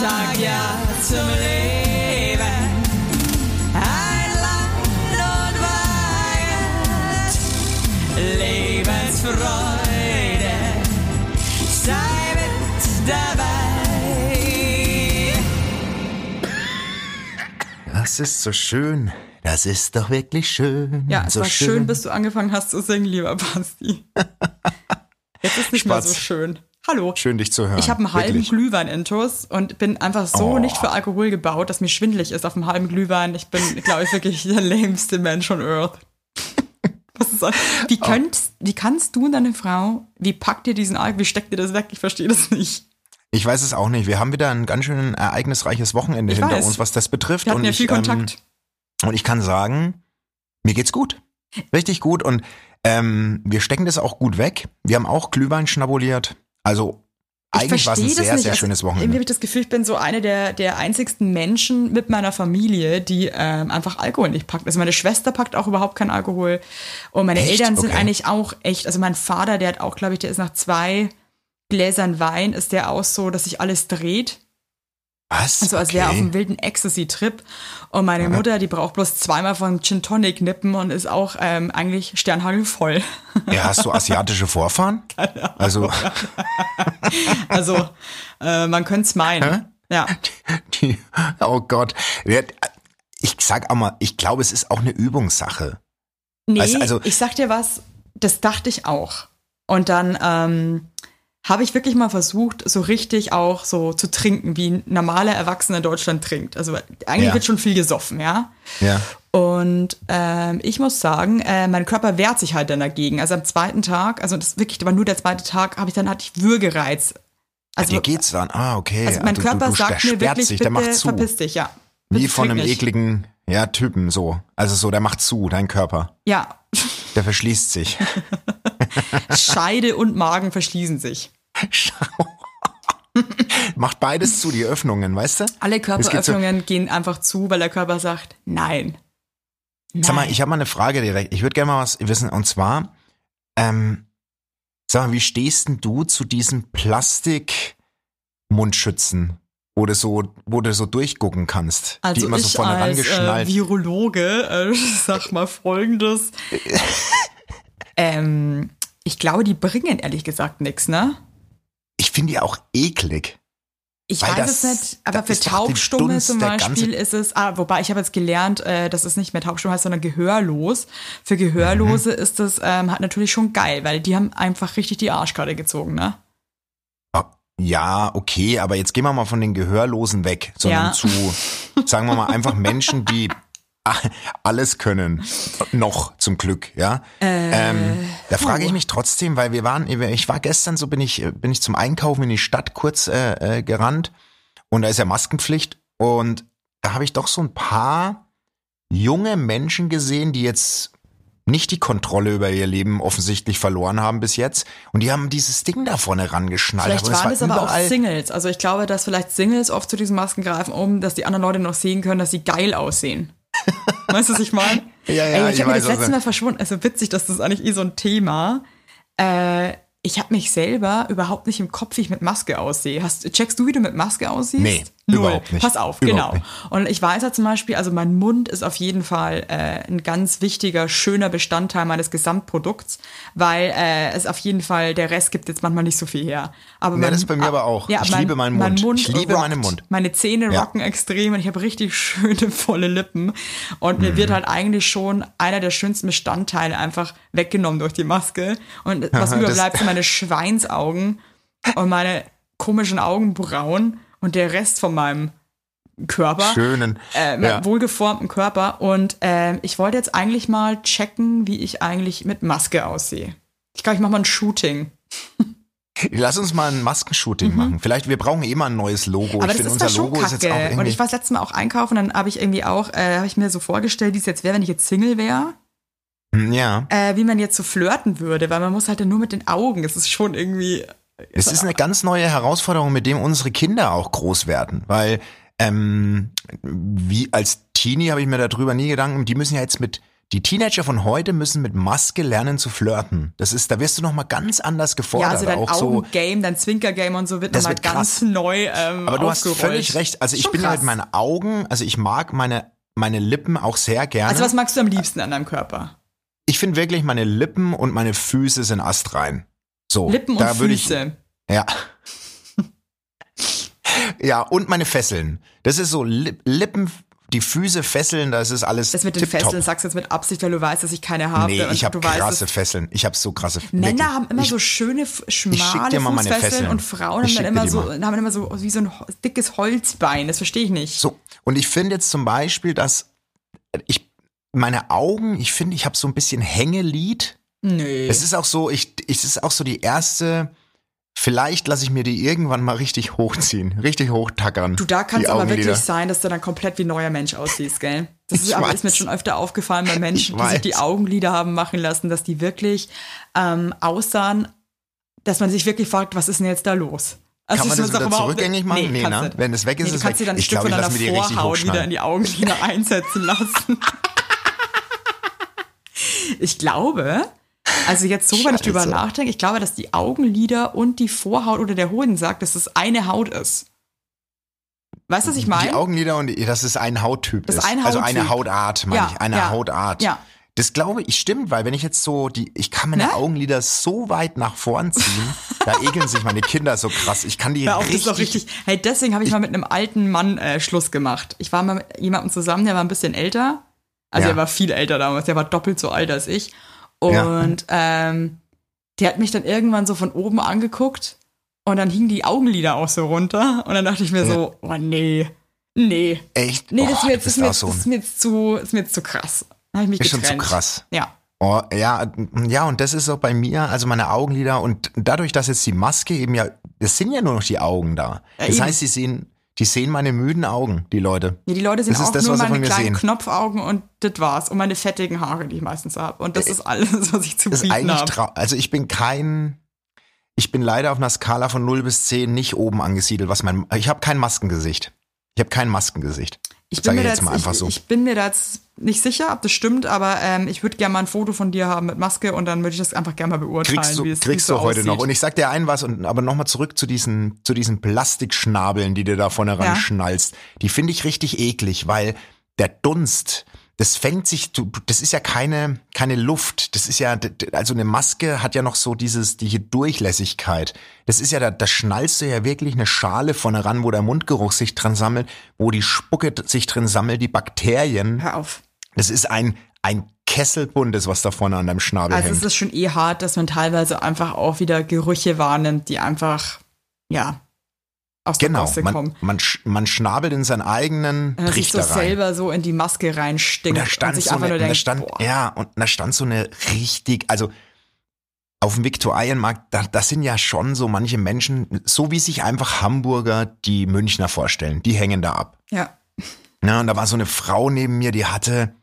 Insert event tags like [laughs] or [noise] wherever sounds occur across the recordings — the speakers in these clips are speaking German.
sag ja zum Leben. Ein Land und Wahrheit, Lebensfreude, sei mit dabei. Das ist so schön. Das ist doch wirklich schön. Ja, es so war schön, bis du angefangen hast zu singen, lieber Basti. [laughs] Jetzt ist nicht mehr so Spatz. schön. Hallo. Schön, dich zu hören. Ich habe einen halben Wirklich. Glühwein intus und bin einfach so Oh. nicht für Alkohol gebaut, dass mir schwindelig ist auf einem halben Glühwein. Ich bin, glaube ich, wirklich der lämste Mensch on Earth. [laughs] Wie, Oh. könnt, wie kannst du und deine Frau, wie packt ihr diesen Alkohol, wie steckt ihr das weg? Ich verstehe das nicht. Ich weiß es auch nicht. Wir haben wieder ein ganz schön ereignisreiches Wochenende Ich hinter weiß. uns, was das betrifft. Wir hatten und ja ich, viel Kontakt. Ähm, und ich kann sagen, mir geht's gut. Richtig gut. Und ähm, wir stecken das auch gut weg. Wir haben auch Glühwein schnabuliert. Also Ich eigentlich war es ein sehr, nicht. sehr Also, schönes Irgendwie Wochenende. habe ich das Gefühl, ich bin so eine der, der einzigsten Menschen mit meiner Familie, die ähm, einfach Alkohol nicht packt. Also meine Schwester packt auch überhaupt keinen Alkohol. Und meine Echt? Eltern sind Okay. eigentlich auch echt, also mein Vater, der hat auch, glaube ich, der ist nach zwei Gläsern Wein, ist der auch so, dass sich alles dreht. Was? Also als wäre er auf einem wilden Ecstasy-Trip. Und meine Mutter, die braucht bloß zweimal von Gin Tonic nippen und ist auch ähm, eigentlich sternhagelvoll. Ja, hast du [laughs] asiatische Vorfahren? Also, [laughs] Also äh, man könnte es meinen. Ja. [laughs] die, oh Gott. Ich sag auch mal, ich glaube, es ist auch eine Übungssache. Nee, also- ich sag dir was, das dachte ich auch. Und dann ähm, habe ich wirklich mal versucht, so richtig auch so zu trinken, wie ein normaler Erwachsener in Deutschland trinkt. Also eigentlich Ja. wird schon viel gesoffen, ja. Ja. Und ähm, ich muss sagen, äh, mein Körper wehrt sich halt dann dagegen. Also am zweiten Tag, also das wirklich war nur der zweite Tag, habe ich dann hatte ich Würgereiz. Also, Dir geht's dann. Ah, okay. also mein du, Körper du, du, sagt mir wirklich, sich, der bitte macht zu. verpiss dich, ja. Wie Bitte von trink einem nicht. ekligen ja, Typen so. Also so, der macht zu, dein Körper. Ja, Der verschließt sich. [laughs] Scheide und Magen verschließen sich. [laughs] macht beides zu, die Öffnungen, weißt du? Alle geht so- Körperöffnungen gehen einfach zu, weil der Körper sagt, nein. nein. Sag mal, ich habe mal eine Frage direkt. Ich würde gerne mal was wissen. Und zwar, ähm, sag mal, wie stehst denn du zu diesen Plastik-Mundschützen, wo du so, wo du so durchgucken kannst, die also immer so ich vorne als äh. Virologe äh, [laughs] sag mal folgendes. [laughs] ähm, ich glaube, die bringen ehrlich gesagt nichts, ne? Ich finde die auch eklig. Ich Weil weiß das- es nicht, aber für Taubstumme zum Beispiel ist es, ah, wobei ich habe jetzt gelernt, äh, dass es nicht mehr Taubstumm heißt, sondern gehörlos. Für Gehörlose Mhm. ist das ähm, halt natürlich schon geil, weil die haben einfach richtig die Arschkarte gezogen, ne? Oh, Ja, okay, aber jetzt gehen wir mal von den Gehörlosen weg, sondern Ja. zu, sagen wir mal, einfach Menschen, die [laughs] [laughs] alles können. Noch, zum Glück, ja. ähm, da frage ich puh. mich trotzdem, weil wir waren, ich war gestern so, bin ich, bin ich zum Einkaufen in die Stadt kurz äh, äh, gerannt und da ist ja Maskenpflicht und da habe ich doch so ein paar junge Menschen gesehen, die jetzt nicht die Kontrolle über ihr Leben offensichtlich verloren haben bis jetzt. Und die haben dieses Ding da vorne rangeschnallt. Vielleicht Aber es waren war es aber auch Singles. Also ich glaube, dass vielleicht Singles oft zu diesen Masken greifen, um, dass die anderen Leute noch sehen können, dass sie geil aussehen. [laughs] weißt du, was ich meine? Ja, ja, Ey, ich ich habe mir das letzte Mal verschwunden. Also witzig, dass das eigentlich eh so ein Thema. Äh, ich habe mich selber überhaupt nicht im Kopf, wie ich mit Maske aussehe. Hast, checkst du, wie du mit Maske aussiehst? Nee, Null. nicht. Pass auf, Überhaupt genau. Und ich weiß ja zum Beispiel, also mein Mund ist auf jeden Fall äh, ein ganz wichtiger, schöner Bestandteil meines Gesamtprodukts, weil äh, es auf jeden Fall, der Rest gibt jetzt manchmal nicht so viel her. Aber Ja, das ist bei mir aber auch. Ich liebe meinen Mund. Ich liebe rockt. meinen Mund. Meine Zähne Ja. rocken extrem und ich habe richtig [laughs] schöne, volle Lippen. Und mir Mhm. wird halt eigentlich schon einer der schönsten Bestandteile einfach weggenommen durch die Maske. Und [laughs] was überbleibt, sind meine Schweinsaugen und meine komischen Augenbrauen und der Rest von meinem Körper. Schönen. Äh, ja. wohlgeformten Körper. Und ähm, ich wollte jetzt eigentlich mal checken, wie ich eigentlich mit Maske aussehe. Ich glaube, ich mache mal ein Shooting. Lass uns mal ein Maskenshooting machen. Vielleicht, wir brauchen eh mal ein neues Logo. Mhm. Aber ich finde, ist unser Logo ist jetzt auch kacke. Und irgendwie. ich war das letzte Mal auch einkaufen, dann habe ich irgendwie auch, äh, habe ich mir so vorgestellt, wie es jetzt wäre, wenn ich jetzt Single wäre, Hm, ja. äh, wie man jetzt so flirten würde, weil man muss halt dann nur mit den Augen. Es ist schon irgendwie. Es ist eine ganz neue Herausforderung, mit dem unsere Kinder auch groß werden. Weil, ähm, wie als Teenie habe ich mir darüber nie Gedanken, die müssen ja jetzt mit die Teenager von heute müssen mit Maske lernen zu flirten. Das ist, da wirst du noch mal ganz anders Ja, gefordert. also dein auch so. Augengame, dein Zwinkergame und so wird Das nochmal ganz neu ähm, Aber du hast aufgerollt. völlig recht. Also ich Schon bin ja krass. mit meinen Augen, also ich mag meine, meine Lippen auch sehr gerne. Also was magst du am liebsten an deinem Körper? ich finde wirklich, meine Lippen und meine Füße sind astrein. So, Lippen und würde ich, Füße. Ja. ja, und meine Fesseln. Das ist so Lip, Lippen, die Füße fesseln, das ist alles Das mit den. Fesseln sagst du jetzt mit Absicht, weil du weißt, dass ich keine habe. Nee, ich habe weißt, krasse dass Fesseln. Ich habe so krasse Männer wirklich. haben immer ich, so schöne, schmale dir mal meine Fußfesseln Fesseln. und Frauen haben dann immer so, mal. haben immer so wie so ein dickes Holzbein. Das verstehe ich nicht. So, und ich finde jetzt zum Beispiel, dass ich meine Augen, ich finde, ich habe so ein bisschen Hängelid. Nö. Es ist auch so, ich, es ist auch so die erste. Vielleicht lasse ich mir die irgendwann mal richtig hochziehen, richtig hochtackern. Du, da kann die es aber wirklich sein, dass du dann komplett wie ein neuer Mensch aussiehst, gell? Das ist, aber ist mir schon öfter aufgefallen bei Menschen, die sich die. Augenlider haben machen lassen, dass die wirklich ähm, aussahen, dass man sich wirklich fragt, was ist denn jetzt da los? Also Kann man das wieder zurückgängig machen? Nee, kannst ne? du nicht. Wenn es weg ist, nee, du ist kannst weg. dir dann ein Ich Stück glaub, von ich deiner die richtig Vorhaut wieder in die Augenlider [laughs] einsetzen lassen. [laughs] ich glaube, also jetzt so, wenn ich drüber nachdenke, ich glaube, dass die Augenlider und die Vorhaut oder der Hodensack, dass das eine Haut ist. Weißt du, was ich Die meine? Augenlider und die- das ist ein Hauttyp. Das ist. ein Also Hauttyp. eine Hautart, meine Ja, ich. Eine ja, Hautart. ja. Das glaube ich stimmt, weil wenn ich jetzt so die, ich kann meine Ne? Augenlider so weit nach vorn ziehen, [laughs] da ekeln sich meine Kinder so krass. Ich kann die das richtig, ist doch richtig. Hey, deswegen habe ich, mal mit einem alten Mann äh, Schluss gemacht. Ich war mal mit jemandem zusammen, der war ein bisschen älter. Also Ja. er war viel älter damals, der war doppelt so alt als ich. Ja. Und ähm, der hat mich dann irgendwann so von oben angeguckt und dann hingen die Augenlider auch so runter. Und dann dachte ich mir so, oh nee, nee. echt. Nee, das ist mir jetzt, das bist ist mir auch jetzt, so das ist mir jetzt zu, das ist mir jetzt zu krass. Dann habe ich mich Ist schon zu getrennt. krass. Ja. Oh, ja, ja, und das ist auch bei mir, also meine Augenlider und dadurch, dass jetzt die Maske eben ja, es sind ja nur noch die Augen da. Ja, das eben. heißt, sie sehen, die sehen meine müden Augen, die Leute. Ja, die Leute sehen Das auch das, nur meine kleinen sehen. Knopfaugen und das war's. Und meine fettigen Haare, die ich meistens habe. Und das ist alles, [laughs] was ich zu Das bieten habe. also ich bin kein ich bin leider auf einer Skala von 0 bis 10 nicht oben angesiedelt, was mein ich habe kein Maskengesicht. Ich habe kein Maskengesicht. Ich bin, mir da jetzt jetzt, ich, so. ich bin mir da jetzt nicht sicher, ob das stimmt, aber ähm, ich würde gerne mal ein Foto von dir haben mit Maske und dann würde ich das einfach gerne mal beurteilen, Kriegst du, wie es, wie kriegst es so du heute aussieht. noch. Und ich sag dir ein was, und aber nochmal zurück zu diesen, zu diesen Plastikschnabeln, die du da vorne ran Ja. schnallst. Die finde ich richtig eklig, weil der Dunst, das fängt sich, das ist ja keine, keine Luft. Das ist ja, also eine Maske hat ja noch so dieses, die Durchlässigkeit. Das ist ja, da, da schnallst du ja wirklich eine Schale vorne ran, wo der Mundgeruch sich dran sammelt, wo die Spucke sich drin sammelt, die Bakterien. Hör auf. Das ist ein, ein Kesselbundes, was da vorne an deinem Schnabel Also hängt. es ist schon eh hart, dass man teilweise einfach auch wieder Gerüche wahrnimmt, die einfach, ja, aus der Genau, man, kommen. man, sch- man schnabelt in seinen eigenen Wenn man sich so Trichter rein. selber so in die Maske Und reinstinkt da und, stand sich so einfach eine, nur und da denkt, stand, boah, ja, und da stand so eine richtig, also auf dem Viktualienmarkt, da, das sind ja schon so manche Menschen, so wie sich einfach Hamburger die Münchner vorstellen, die hängen da ab. ja. Ja, und da war so eine Frau neben mir, die hatte,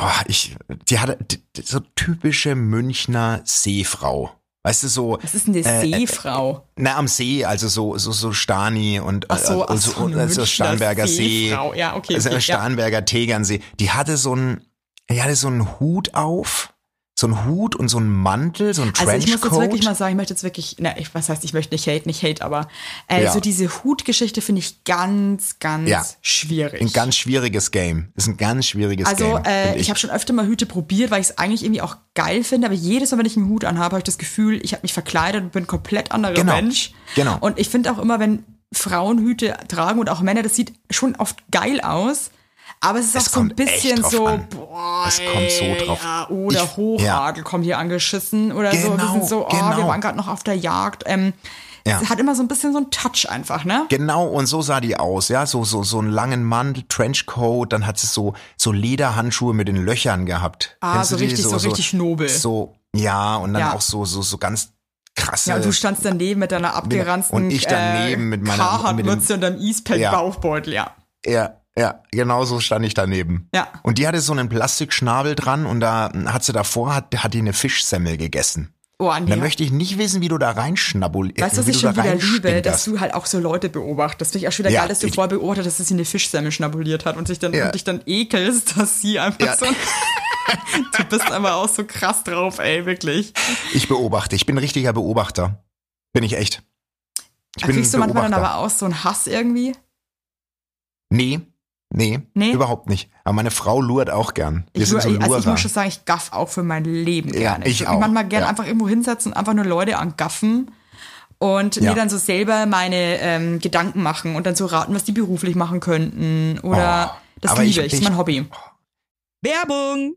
oh, ich, die hatte die, so typische Münchner Seefrau. Weißt du, so, Was ist denn die Äh, äh, Seefrau? na, am See, also so, so, so Stani und, Ach so, äh, ach und so, so, eine und so Münchner Starnberger See. Seefrau. Ja, okay, Also okay, ja. Starnberger Tegernsee. Die hatte so ein, die hatte so einen Hut auf, so einen Hut und so einen Mantel, so ein Also ich muss jetzt Trenchcoat. wirklich mal sagen, ich möchte jetzt wirklich, na, ich, was heißt, ich möchte nicht hate, nicht hate, aber äh, Ja. so diese Hutgeschichte finde ich ganz, ganz Ja. schwierig. ein ganz schwieriges Game. Ist ein ganz schwieriges also Game. äh, find ich, habe schon öfter mal Hüte probiert, weil ich es eigentlich irgendwie auch geil finde, aber jedes Mal, wenn ich einen Hut anhabe, habe ich das Gefühl, ich habe mich verkleidet und bin ein komplett anderer Genau. Mensch. Genau. Und ich finde auch immer, wenn Frauen Hüte tragen und auch Männer, das sieht schon oft geil aus. Aber es ist Es auch so ein bisschen so, an. boah, Es kommt so drauf. Ja, oder Ich- Hochadel kommt hier angeschissen oder so. Wir Genau, sind so, oh, wir genau. waren gerade noch auf der Jagd. Ähm, Ja. Es hat immer so ein bisschen so einen Touch einfach, ne? Genau, und so sah die aus, ja, so, so, so einen langen Mantel, Trenchcoat, dann hat sie so, so Lederhandschuhe mit den Löchern gehabt. Ah, Kennst so richtig- so richtig nobel. So, ja, und dann Ja. auch so, so, so ganz krasse. Ja, und du standst daneben mit deiner abgeranzten Und ich daneben äh, mit meiner- mit dem- und deinem Ja. Eastpack-Bauchbeutel, ja. Ja, ja, genau so stand ich daneben. Ja. Und die hatte so einen Plastikschnabel dran und da hat sie davor, hat, hat die eine Fischsemmel gegessen. Oh, Da nee. möchte ich nicht wissen, wie du da reinschnabbulierst. Weißt du, was ich schon da wieder liebe, dass du halt auch so Leute beobachtest. Ich auch schon wieder Ja, geil, dass du vorher beobachtet hast, dass sie eine Fischsemmel schnabuliert hat und sich dann, Ja. und dich dann ekelst, dass sie einfach Ja. so, [laughs] Du bist aber auch so krass drauf, ey, wirklich. Ich beobachte. Ich bin ein richtiger Beobachter. Bin ich echt. Ich Da bin kriegst du manchmal dann aber auch so einen Hass irgendwie. Nee, nee, Nee? überhaupt nicht. Aber meine Frau lurt auch gern. Wir Ich, sind so also ich muss schon sagen, ich gaff auch für mein Leben Ja, gerne. ich würd auch, manchmal gerne ja. einfach irgendwo hinsetzen und einfach nur Leute angaffen und Ja. mir dann so selber meine ähm, Gedanken machen und dann so raten, was die beruflich machen könnten. Oder Oh, das liebe ich- ich, das ist ich- mein Hobby. Werbung!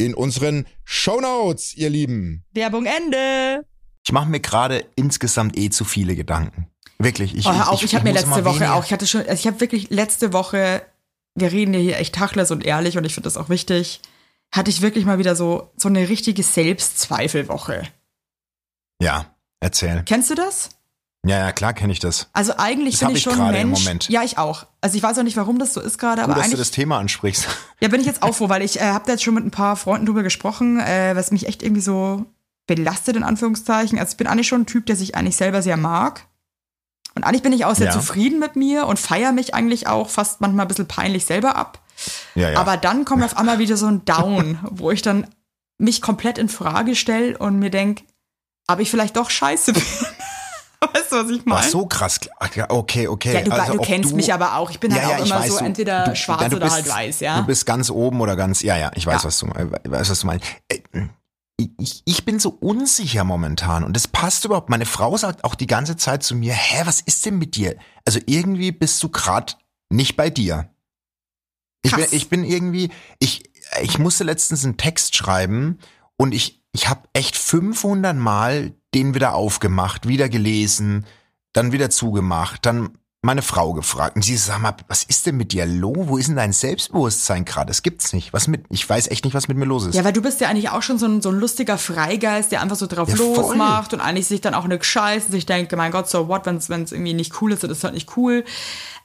in unseren Shownotes, ihr Lieben. Werbung Ende. Ich mache mir gerade insgesamt eh zu viele Gedanken. Wirklich. Ich, Oh, hör auf, ich, habe mir letzte Woche weniger- auch, ich hatte schon, also ich habe wirklich letzte Woche, wir reden ja hier echt tachles und ehrlich und ich finde das auch wichtig, hatte ich wirklich mal wieder so, so eine richtige Selbstzweifelwoche. Ja, erzähl. Kennst du das? Ja, ja, klar kenne ich das. Also eigentlich Das bin ich schon ein gerade im Mensch. Moment. Ja, ich auch. Also ich weiß auch nicht, warum das so ist gerade, aber Gut, dass du das Thema ansprichst. Ja, bin ich jetzt auch froh, weil ich äh, habe da jetzt schon mit ein paar Freunden drüber gesprochen, äh, was mich echt irgendwie so belastet, in Anführungszeichen. Also ich bin eigentlich schon ein Typ, der sich eigentlich selber sehr mag. Und eigentlich bin ich auch sehr Ja. zufrieden mit mir und feiere mich eigentlich auch fast manchmal ein bisschen peinlich selber ab. Ja, ja. Aber dann kommt auf einmal wieder so ein Down, [laughs] wo ich dann mich komplett in Frage stelle und mir denke, ob ich vielleicht doch scheiße bin. [laughs] weißt du, was ich meine? Ach, so krass. Ja, Okay, okay. Ja, du, also, du kennst mich aber auch. Ich bin halt auch immer so du- entweder du- schwarz ja, du oder bist, halt weiß, ja. Du bist ganz oben oder ganz, ja, ja, ich weiß, Ja. was du, äh, weiß, was du meinst. Äh, Ich, ich bin so unsicher momentan und das passt überhaupt. Meine Frau sagt auch die ganze Zeit zu mir, hä, was ist denn mit dir? Also irgendwie bist du gerade nicht bei dir. Ich bin, ich bin irgendwie, ich, ich musste letztens einen Text schreiben und ich, ich habe echt 500 Mal den wieder aufgemacht, wieder gelesen, dann wieder zugemacht, dann meine Frau gefragt und sie sag mal, was ist denn mit dir los? Wo ist denn dein Selbstbewusstsein gerade? Das gibt's nicht. Was mit? Ich weiß echt nicht, was mit mir los ist. Ja, weil du bist ja eigentlich auch schon so ein, so ein lustiger Freigeist, der einfach so drauf Ja, losmacht und eigentlich sich dann auch eine scheißt und sich denkt, mein Gott, so what, wenn es irgendwie nicht cool ist, dann ist halt nicht cool.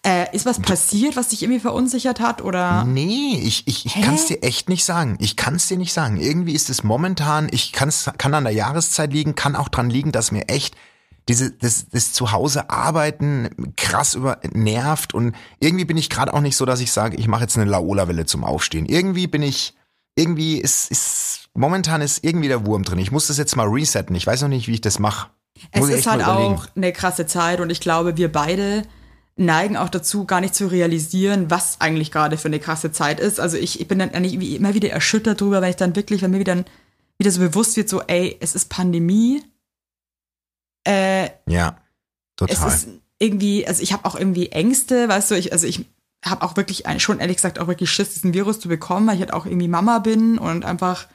Äh, ist was passiert, was dich irgendwie verunsichert hat oder? Nee, ich, ich, ich kann es dir echt nicht sagen. Ich kann es dir nicht sagen. Irgendwie ist es momentan, ich kann's, kann an der Jahreszeit liegen, kann auch dran liegen, dass mir echt diese, das, das Zuhause arbeiten krass über nervt und irgendwie bin ich gerade auch nicht so, dass ich sage, ich mache jetzt eine Laola-Welle zum Aufstehen. Irgendwie bin ich, irgendwie ist, ist, momentan ist irgendwie der Wurm drin. Ich muss das jetzt mal resetten. Ich weiß noch nicht, wie ich das mache. Es ist halt auch eine krasse Zeit und ich glaube, wir beide neigen auch dazu, gar nicht zu realisieren, was eigentlich gerade für eine krasse Zeit ist. Also ich, ich bin dann eigentlich immer wieder erschüttert drüber, weil ich dann wirklich, wenn mir wieder, wieder so bewusst wird, so, ey, es ist Pandemie. Äh, Ja, es total. ist irgendwie, also ich habe auch irgendwie Ängste, weißt du, ich, also ich habe auch wirklich, schon ehrlich gesagt, auch wirklich Schiss, diesen Virus zu bekommen, weil ich halt auch irgendwie Mama bin und einfach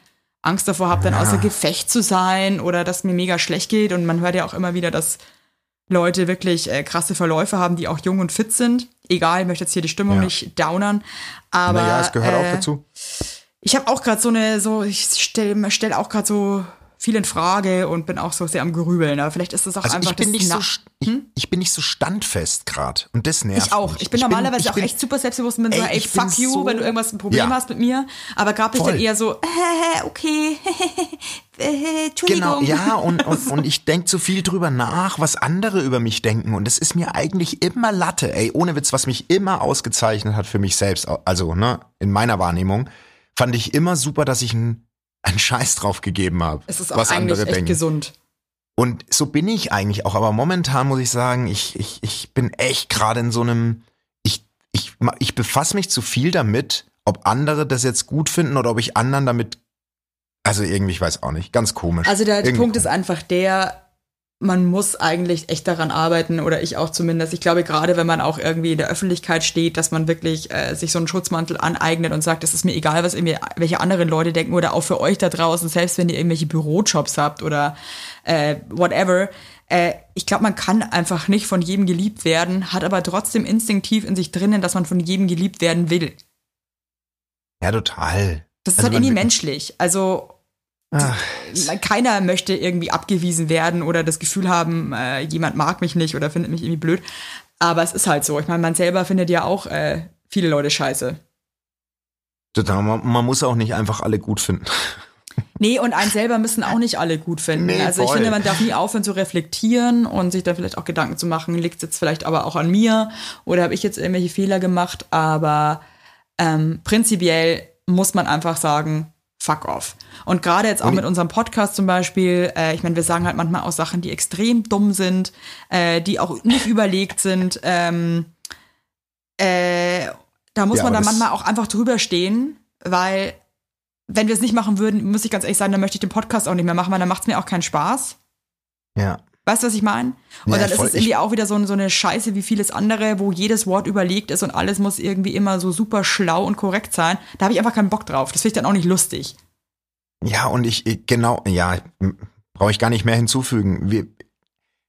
Angst davor habe, dann Ja. außer Gefecht zu sein oder dass mir mega schlecht geht. Und man hört ja auch immer wieder, dass Leute wirklich äh, krasse Verläufe haben, die auch jung und fit sind. Egal, ich möchte jetzt hier die Stimmung Ja. nicht downern. Aber naja, es gehört äh, auch dazu. ich habe auch gerade so eine, so, ich stelle stell auch gerade so viel in Frage und bin auch so sehr am Grübeln. Aber vielleicht ist das auch Also einfach ich bin das nicht so st- ich, ich bin nicht so standfest gerade und das nervt Ich auch. mich. Ich bin normalerweise ich auch bin, echt super selbstbewusst und bin so, Ey, ey, ich bin fuck you, so- wenn du irgendwas ein Problem Ja. hast mit mir. Aber gerade bin ich dann eher so, äh, [laughs] okay, [laughs] äh, Entschuldigung. Genau, ja, und, [laughs] und, und ich denk zu viel drüber nach, was andere über mich denken. Und das ist mir eigentlich immer Latte, ey, ohne Witz, was mich immer ausgezeichnet hat für mich selbst, also, ne, in meiner Wahrnehmung, fand ich immer super, dass ich einen, einen Scheiß drauf gegeben habe, Es ist auch was eigentlich andere echt denken. gesund. Und so bin ich eigentlich auch, aber momentan muss ich sagen, ich, ich, ich bin echt gerade in so einem, ich, ich, ich befasse mich zu viel damit, ob andere das jetzt gut finden oder ob ich anderen damit, also irgendwie, ich weiß auch nicht, ganz komisch. Also der Irgendwie Punkt ist komisch. einfach der, man muss eigentlich echt daran arbeiten oder ich auch zumindest. Ich glaube gerade, wenn man auch irgendwie in der Öffentlichkeit steht, dass man wirklich äh, sich so einen Schutzmantel aneignet und sagt, es ist mir egal, was irgendwie welche anderen Leute denken oder auch für euch da draußen, selbst wenn ihr irgendwelche Bürojobs habt oder äh, whatever. Äh, ich glaube, man kann einfach nicht von jedem geliebt werden, hat aber trotzdem instinktiv in sich drinnen, dass man von jedem geliebt werden will. Ja, total. Das ist Also halt irgendwie menschlich. Also Ach, keiner möchte irgendwie abgewiesen werden oder das Gefühl haben, äh, jemand mag mich nicht oder findet mich irgendwie blöd. Aber es ist halt so. Ich meine, man selber findet ja auch äh, viele Leute scheiße. total. Man, man muss auch nicht einfach alle gut finden. Nee, und einen selber müssen auch nicht alle gut finden. Nee, also ich voll. finde, man darf nie aufhören zu reflektieren und sich da vielleicht auch Gedanken zu machen, liegt es jetzt vielleicht aber auch an mir oder habe ich jetzt irgendwelche Fehler gemacht. Aber ähm, prinzipiell muss man einfach sagen, fuck off. Und gerade jetzt auch mit unserem Podcast zum Beispiel, äh, ich meine, wir sagen halt manchmal auch Sachen, die extrem dumm sind, äh, die auch nicht überlegt sind. Ähm, äh, da muss Ja, man dann manchmal auch einfach drüber stehen, weil wenn wir es nicht machen würden, muss ich ganz ehrlich sagen, dann möchte ich den Podcast auch nicht mehr machen, weil dann macht es mir auch keinen Spaß. Ja. Weißt du, was ich meine? Und Ja, dann ist voll. es irgendwie auch wieder so, so eine Scheiße wie vieles andere, wo jedes Wort überlegt ist und alles muss irgendwie immer so super schlau und korrekt sein. Da habe ich einfach keinen Bock drauf. Das finde ich dann auch nicht lustig. Ja, und ich, ich genau, ja, brauche ich gar nicht mehr hinzufügen. Wir,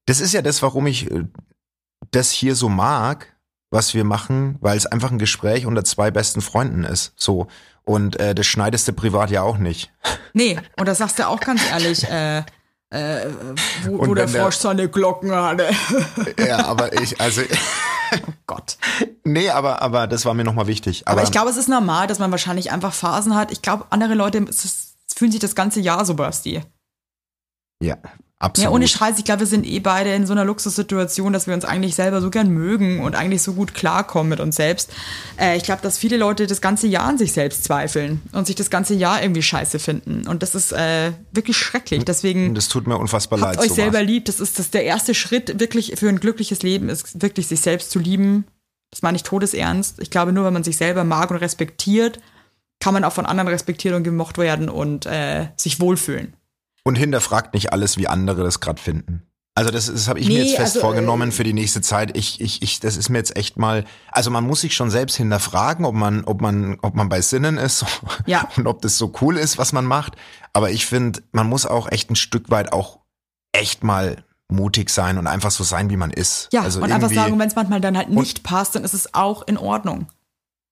das ist ja das, warum ich äh, das hier so mag, was wir machen, weil es einfach ein Gespräch unter zwei besten Freunden ist. So. Und äh, das schneidest du privat ja auch nicht. Nee, und das sagst du auch ganz ehrlich, [laughs] äh, äh, wo, wo der wenn der- Frosch seine Glocken hatte. [laughs] Ja, aber ich, also, [laughs] Gott. nee, aber, aber das war mir nochmal wichtig. Aber, Aber, ich glaube, es ist normal, dass man wahrscheinlich einfach Phasen hat. Ich glaube, andere Leute fühlen sich das ganze Jahr so, Basti. ja, absolut. Ja, ohne Scheiß, ich glaube, wir sind eh beide in so einer Luxussituation, dass wir uns eigentlich selber so gern mögen und eigentlich so gut klarkommen mit uns selbst. Äh, ich glaube, dass viele Leute das ganze Jahr an sich selbst zweifeln und sich das ganze Jahr irgendwie scheiße finden. Und das ist äh, wirklich schrecklich. Deswegen das tut mir unfassbar habt leid. euch sowas. selber lieb. Das ist das der erste Schritt wirklich für ein glückliches Leben, ist wirklich sich selbst zu lieben. Das meine ich todesernst. Ich glaube, nur wenn man sich selber mag und respektiert, kann man auch von anderen respektiert und gemocht werden und äh, sich wohlfühlen. Und hinterfragt nicht alles, wie andere das gerade finden. Also das, das habe ich mir Nee, jetzt fest also, vorgenommen äh, für die nächste Zeit. Ich, ich, ich, das ist mir jetzt echt mal. Also man muss sich schon selbst hinterfragen, ob man, ob man, ob man bei Sinnen ist [laughs] Ja. und ob das so cool ist, was man macht. Aber ich finde, man muss auch echt ein Stück weit auch echt mal mutig sein und einfach so sein, wie man ist. Ja, also und einfach sagen, wenn es manchmal dann halt nicht passt, dann ist es auch in Ordnung.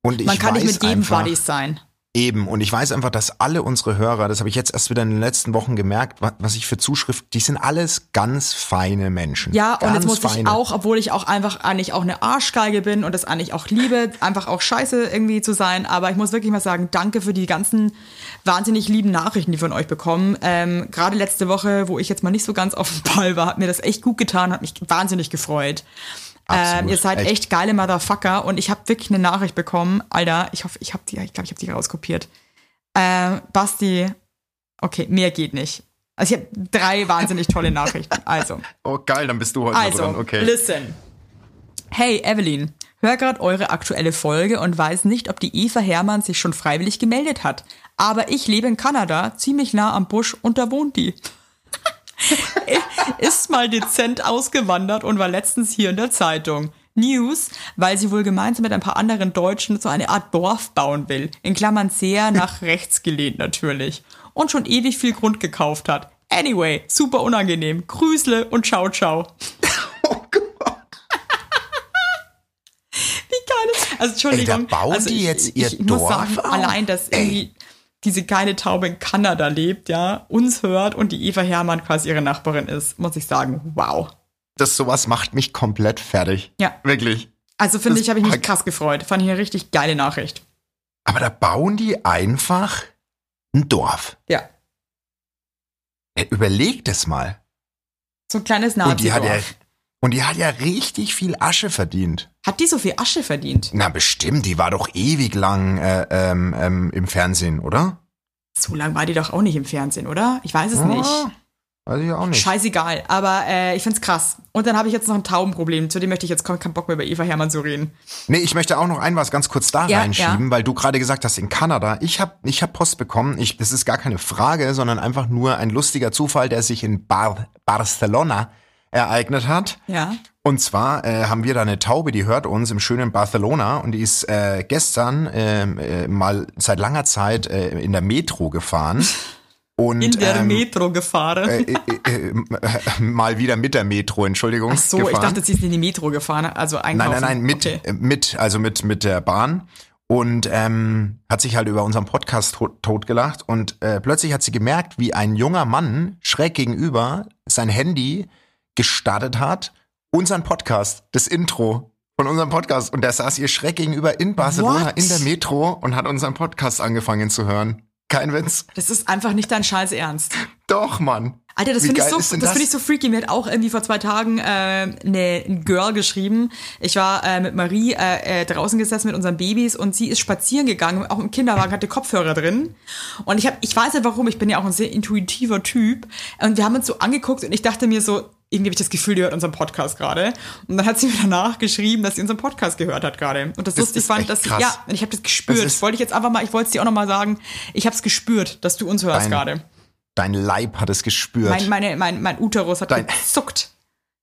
und ich Man kann nicht mit jedem einfach, Buddies sein. Eben, und ich weiß einfach, dass alle unsere Hörer, das habe ich jetzt erst wieder in den letzten Wochen gemerkt, wa- was ich für Zuschrift, die sind alles ganz feine Menschen. Ja, und ganz jetzt muss ich feine. auch, obwohl ich auch einfach eigentlich auch eine Arschgeige bin und das eigentlich auch liebe, einfach auch scheiße irgendwie zu sein. Aber ich muss wirklich mal sagen, danke für die ganzen wahnsinnig lieben Nachrichten, die von euch bekommen. Ähm, Gerade letzte Woche, wo ich jetzt mal nicht so ganz auf dem Ball war, hat mir das echt gut getan, hat mich wahnsinnig gefreut. Ähm, ihr seid echt. echt. geile Motherfucker und ich habe wirklich eine Nachricht bekommen. Alter, ich hoffe, ich habe die, ich glaube, ich habe die rauskopiert. Ähm, Basti, okay, mehr geht nicht. Also ich habe drei wahnsinnig tolle Nachrichten. [laughs] Also, Oh, geil, dann bist du heute also, dran. Okay. listen. Hey, Evelyn. Hör gerade eure aktuelle Folge und weiß nicht, ob die Eva Hermann sich schon freiwillig gemeldet hat. Aber ich lebe in Kanada, ziemlich nah am Busch und da wohnt die. Ist mal dezent ausgewandert und war letztens hier in der Zeitung. News, weil sie wohl gemeinsam mit ein paar anderen Deutschen so eine Art Dorf bauen will. In Klammern sehr nach rechts gelehnt natürlich. Und schon ewig viel Grund gekauft hat. Anyway, super unangenehm. Grüßle und ciao, ciao. Oh Gott. Wie geil ist Also Entschuldigung. Ey, da bauen also die jetzt ich, ihr ich muss Dorf sagen, auf? allein das Ey. irgendwie, diese kleine Taube in Kanada lebt, ja, uns hört und die Eva Hermann quasi ihre Nachbarin ist, muss ich sagen, wow. Das sowas macht mich komplett fertig. Ja. Wirklich. Also finde ich, habe ich mich krass gefreut. Fand ich eine richtig geile Nachricht. Aber da bauen die einfach ein Dorf. Ja. Äh, Überleg das mal. So ein kleines Und die, hat ja, Nazi-Dorf. Und die hat ja richtig viel Asche verdient. Hat die so viel Asche verdient? Na bestimmt, die war doch ewig lang äh, ähm, ähm, im Fernsehen, oder? So lange war die doch auch nicht im Fernsehen, oder? Ich weiß es nicht. Ah, Weiß ich auch nicht. Scheißegal, aber äh, ich find's krass. Und dann habe ich jetzt noch ein Taubenproblem, zu dem möchte ich jetzt keinen Bock mehr über Eva Hermann zu reden. Nee, ich möchte auch noch ein was ganz kurz da Ja, reinschieben, weil du gerade gesagt hast, in Kanada, ich habe ich hab Post bekommen, ich, das ist gar keine Frage, sondern einfach nur ein lustiger Zufall, der sich in Bar Barcelona ereignet hat. Ja. Und zwar äh, haben wir da eine Taube, die hört uns im schönen Barcelona und die ist äh, gestern ähm, äh, mal seit langer Zeit äh, in der Metro gefahren. [laughs] Und, In der ähm, Metro gefahren. äh, äh, äh, äh, mal wieder mit der Metro, Entschuldigung. Ach so, gefahren. ich dachte, sie ist in die Metro gefahren, also Nein, einkaufen. nein, nein, mit, Okay. äh, mit, also mit, mit der Bahn. Und ähm, hat sich halt über unseren Podcast tot, totgelacht. Und plötzlich hat sie gemerkt, wie ein junger Mann schräg gegenüber sein Handy gestartet hat, unseren Podcast, das Intro von unserem Podcast. Und der saß ihr schräg gegenüber in Barcelona What? in der Metro und hat unseren Podcast angefangen zu hören. Kein Witz. Das ist einfach nicht dein Scheiß Ernst. Doch, Mann. Alter, das finde ich so, das das? finde ich so freaky. Mir hat auch irgendwie vor zwei Tagen äh, eine ein Girl geschrieben. Ich war äh, mit Marie äh, äh, draußen gesessen mit unseren Babys und sie ist spazieren gegangen, auch im Kinderwagen hatte Kopfhörer drin. Und ich habe, ich weiß nicht warum, ich bin ja auch ein sehr intuitiver Typ. Und wir haben uns so angeguckt und ich dachte mir so, irgendwie habe ich das Gefühl, die hört unseren Podcast gerade. Und dann hat sie mir danach geschrieben, dass sie unseren Podcast gehört hat gerade. Und das, Das lustig ist fand, dass sie, krass. ja, und ich habe das gespürt. Das wollte ich jetzt einfach mal, ich wollte es dir auch noch mal sagen. Ich habe es gespürt, dass du uns hörst gerade. Dein Leib hat es gespürt. Mein, meine, mein, mein Uterus hat Dein- gezuckt,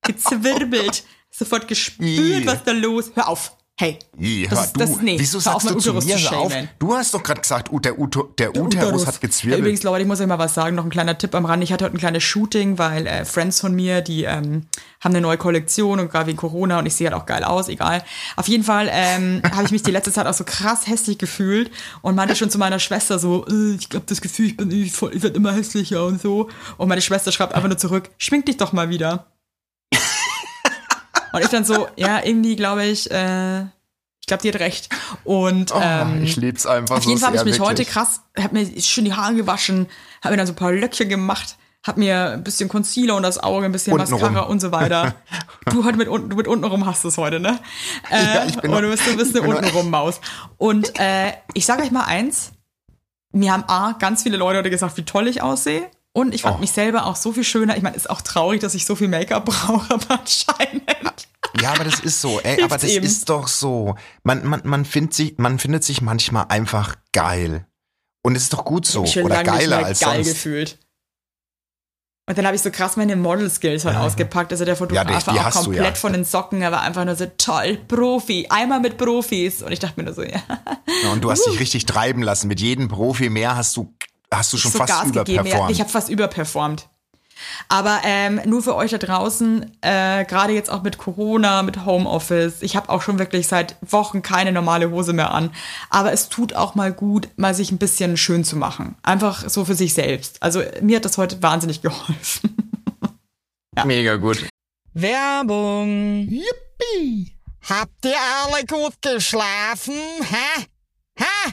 gezwirbelt, [laughs] sofort gespürt, was da los. Hör auf. Hey. Ih, das, ist- das, du, nee, wieso sagst du zu Uterus mir, zu auf? Du hast doch gerade gesagt, der, Uto, der Uterus, hat Ja, gezwirbelt. übrigens, Leute, ich muss euch mal was sagen. Noch ein kleiner Tipp am Rand. Ich hatte heute ein kleines Shooting, weil äh, Friends von mir, die ähm, haben eine neue Kollektion und gerade wegen Corona und ich sehe halt auch geil aus, egal. Auf jeden Fall ähm, [laughs] habe ich mich die letzte Zeit auch so krass hässlich gefühlt und meinte schon zu meiner Schwester so, äh, ich habe das Gefühl, ich bin ich, voll- ich werde immer hässlicher und so. Und meine Schwester schreibt einfach nur zurück, schmink dich doch mal wieder. Und ich dann so, ja, irgendwie glaube ich, äh, ich glaube, die hat recht. Und oh, ähm, ich lieb's einfach auf jeden Fall habe ich mich heute wirklich. krass, habe mir schön die Haare gewaschen, habe mir dann so ein paar Löckchen gemacht, habe mir ein bisschen Concealer und das Auge, ein bisschen. Mascara und so weiter. [laughs] du heute mit unten, du mit untenrum hast es heute, ne? Äh, Ja, ich bin und du bist, du bist eine bin noch- untenrum Maus. Und äh, ich sage euch mal eins: Mir haben a ganz viele Leute heute gesagt, wie toll ich aussehe. Und ich fand Oh. mich selber auch so viel schöner. Ich meine, ist auch traurig, dass ich so viel Make-up brauche, [laughs] aber anscheinend. Ja, aber das ist so, ey, aber das eben. ist doch so. Man, man, man, findet sich, man findet sich manchmal einfach geil. Und es ist doch gut so. Oder geiler als geil sonst. gefühlt. Und dann habe ich so krass meine Model-Skills halt ausgepackt. Also der Fotograf Ja, die- die war auch du komplett ja. von den Socken. Er war einfach nur so toll, Profi. Einmal mit Profis. Und ich dachte mir nur so, ja. Ja, und du hast dich richtig treiben lassen. Mit jedem Profi mehr hast du, hast du schon so fast Gas gegeben. Ja, überperformt. ich habe fast überperformt. Aber ähm, nur für euch da draußen, äh, gerade jetzt auch mit Corona, mit Homeoffice, ich habe auch schon wirklich seit Wochen keine normale Hose mehr an. Aber es tut auch mal gut, mal sich ein bisschen schön zu machen. Einfach so für sich selbst. Also mir hat das heute wahnsinnig [laughs] geholfen. Mega gut. Werbung. Yippie! Habt ihr alle gut geschlafen? Hä? Hä?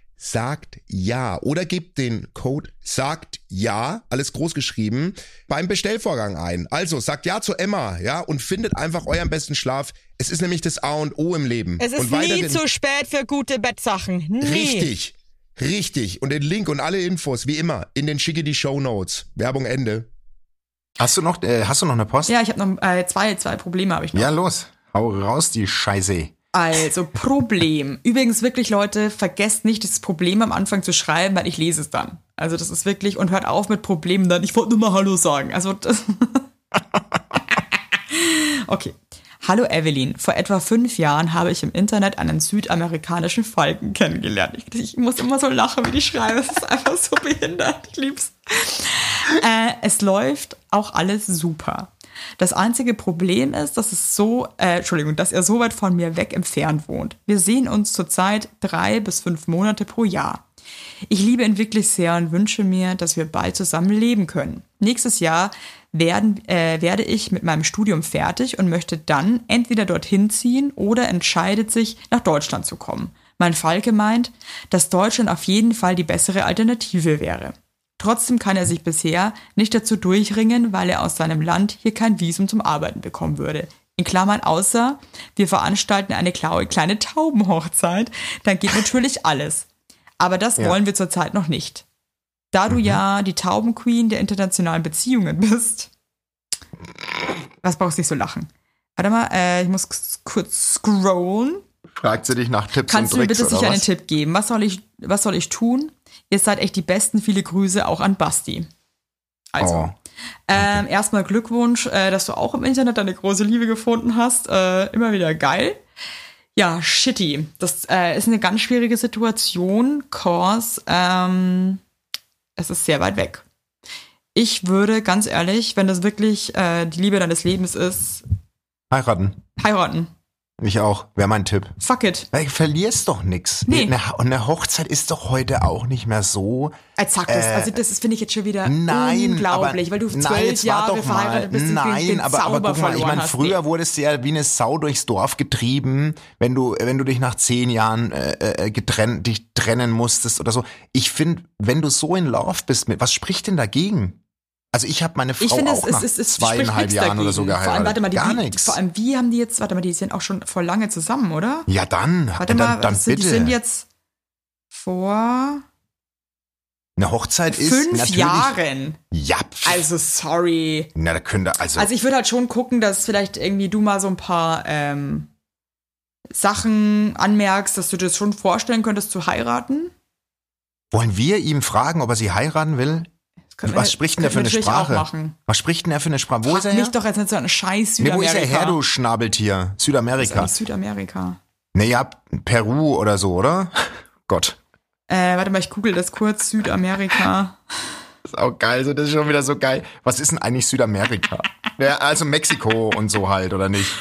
sagt ja oder gebt den Code sagt ja, alles groß geschrieben, beim Bestellvorgang ein. Also sagt ja zu Emma, ja, und findet einfach euren besten Schlaf. Es ist nämlich das A und O im Leben. Es ist und nie zu spät für gute Bettsachen. Nie. Richtig. Richtig. Und den Link und alle Infos, wie immer, in den schicke die Show Notes. Werbung Ende. Hast du noch, äh, hast du noch eine Post? Ja, ich habe noch äh, zwei, zwei Probleme habe ich noch. Ja, los. Hau raus, die Scheiße. Also Problem. Übrigens wirklich Leute, vergesst nicht das Problem am Anfang zu schreiben, weil ich lese es dann. Also das ist wirklich und hört auf mit Problemen dann. Ich wollte nur mal Hallo sagen. Also das [laughs] okay. Hallo Evelyn. Vor etwa fünf Jahren habe ich im Internet einen südamerikanischen Falken kennengelernt. Ich, ich muss immer so lachen, wie die schreiben. Es ist einfach so behindert. Ich lieb's. Äh, es läuft auch alles super. Das einzige Problem ist, dass es so, äh, Entschuldigung, dass er so weit von mir weg entfernt wohnt. Wir sehen uns zurzeit drei bis fünf Monate pro Jahr. Ich liebe ihn wirklich sehr und wünsche mir, dass wir bald zusammen leben können. Nächstes Jahr werden, äh, werde ich mit meinem Studium fertig und möchte dann entweder dorthin ziehen oder entscheidet sich, nach Deutschland zu kommen. Mein Falke meint, dass Deutschland auf jeden Fall die bessere Alternative wäre. Trotzdem kann er sich bisher nicht dazu durchringen, weil er aus seinem Land hier kein Visum zum Arbeiten bekommen würde. In Klammern außer, wir veranstalten eine kleine Taubenhochzeit, dann geht natürlich alles. Aber das Ja. wollen wir zurzeit noch nicht. Da du ja die Taubenqueen der internationalen Beziehungen bist. Was brauchst du nicht so lachen? Warte mal, äh, ich muss kurz scrollen. Fragt sie dich nach Tipps Kannst du und mir Tricks bitte oder sicher einen was? Tipp geben? Was soll ich, was soll ich tun? Ihr seid echt die Besten. Viele Grüße auch an Basti. Also, Oh. ähm, erstmal Glückwunsch, äh, dass du auch im Internet deine große Liebe gefunden hast. Äh, immer wieder geil. Ja, shitty. Das äh, ist eine ganz schwierige Situation, cause ähm, es ist sehr weit weg. Ich würde ganz ehrlich, wenn das wirklich äh, die Liebe deines Lebens ist, Heiraten. heiraten. Ich auch. Wäre mein Tipp. Fuck it. Weil du verlierst doch nix. Nee. Eine, und eine Hochzeit ist doch heute auch nicht mehr so. Exakt, das, also das finde ich jetzt schon wieder Nein, unglaublich, aber, weil du nein, zwölf jetzt Jahre war doch verheiratet mal, bist Nein, den, den aber, aber guck mal, ich meine, hast. früher wurdest du ja wie eine Sau durchs Dorf getrieben, wenn du, wenn du dich nach zehn Jahren äh, äh, getrennt, dich trennen musstest oder so. Ich finde, wenn du so in Love bist mit, was spricht denn dagegen? Also ich habe meine Frau ich finde, auch es, nach es, es, zweieinhalb Jahren dagegen. oder so geheiratet. Vor allem, warte mal, die, Gar nichts. vor allem, wie haben die jetzt, warte mal, die sind auch schon vor lange zusammen, oder? Ja, dann, Warte dann, mal, dann was sind, bitte. die sind jetzt vor eine Hochzeit ist fünf natürlich. Jahren. Ja, Also, sorry. na, da könnte, also, Also ich würde halt schon gucken, dass vielleicht irgendwie du mal so ein paar ähm, Sachen anmerkst, dass du dir das schon vorstellen könntest zu heiraten. wollen wir ihm fragen, ob er sie heiraten will? Können Was spricht denn der für eine Sprache? Was spricht denn er für eine Sprache? Wo Frag ist er her? doch jetzt nicht so ein scheiß Nee, wo Südamerika. ist er her, du Schnabeltier? Das ist Südamerika. Südamerika. Naja, Peru oder so, oder? [laughs] Gott. Äh, warte mal, ich google das kurz. Südamerika. Das ist auch geil, so, das ist schon wieder so geil. Was ist denn eigentlich Südamerika? [laughs] ja, also Mexiko und so halt, oder nicht?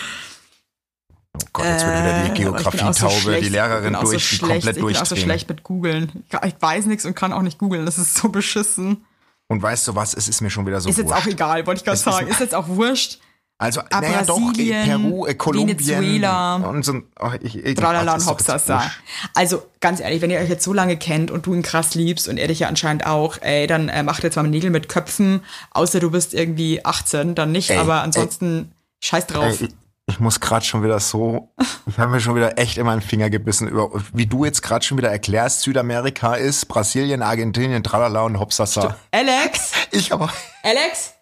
Oh Gott, jetzt wird wieder die Äh, so Geografietaube, schlecht. die Lehrerin auch so durch, die komplett Ich bin auch so schlecht mit googeln. Ich weiß nichts und kann auch nicht googeln. Das ist so beschissen. Und weißt du was, es ist mir schon wieder so Ist jetzt wurscht. auch egal, wollte ich gerade Es ist- sagen. Ist jetzt auch wurscht. Also, naja, doch, äh, Peru, äh, Kolumbien Venezuela. und so. Oh, ich, ich, Tralala und jetzt Hopsasa. Also ganz ehrlich, wenn ihr euch jetzt so lange kennt und du ihn krass liebst und er dich ja anscheinend auch, ey, dann äh, macht jetzt mal Nägel mit Köpfen, außer du bist irgendwie 18, dann nicht, Ey, aber ansonsten scheiß drauf. Ey, ich, muss gerade schon wieder so, ich habe mir schon wieder echt in meinen Finger gebissen, über, wie du jetzt gerade schon wieder erklärst, Südamerika ist Brasilien, Argentinien, Tralala und Hopsasa. Alex, Ich aber, Alex?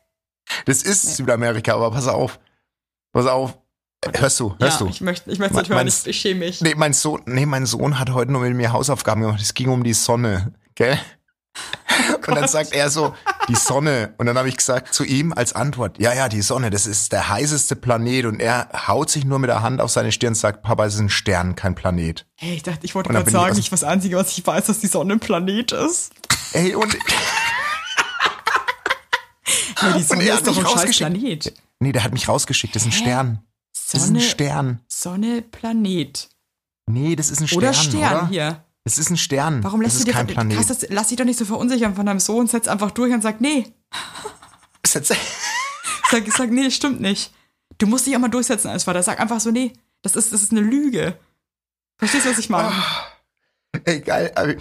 das ist Südamerika, aber pass auf, pass auf, hörst du, hörst ja, du? ich möchte ich möchte nicht hören, ich, ich schäme mich. Nee, mein Sohn, nee, mein Sohn hat heute nur mit mir Hausaufgaben gemacht. Es ging um die Sonne, gell? [laughs] und dann sagt er so, die Sonne. Und dann habe ich gesagt zu ihm als Antwort, ja, ja, die Sonne, das ist der heißeste Planet. Und er haut sich nur mit der Hand auf seine Stirn und sagt, Papa, es ist ein Stern, kein Planet. Hey, ich dachte, ich wollte Und gerade ich sagen, aus- ich was Einzige, was ich weiß, dass die Sonne ein Planet ist. Ey, und [laughs] Ja, die Und Sonne er hat ist doch ein scheiß. Planet. Nee, der hat mich rausgeschickt. Das ist ein Stern. Das ist ein Sonne, Stern. Sonne, Planet. Nee, das ist ein Stern. Oder Stern oder? hier. Das ist ein Stern. Warum das lässt ist du dir kein Planet. Krass, das, lass dich doch nicht so verunsichern von deinem Sohn, setz einfach durch und sag, nee. [laughs] Ist jetzt- [laughs] Sag, sag, nee, stimmt nicht. Du musst dich auch mal durchsetzen als Vater. Sag einfach so, nee, das ist, das ist eine Lüge. Verstehst du, was ich meine? Geil. aber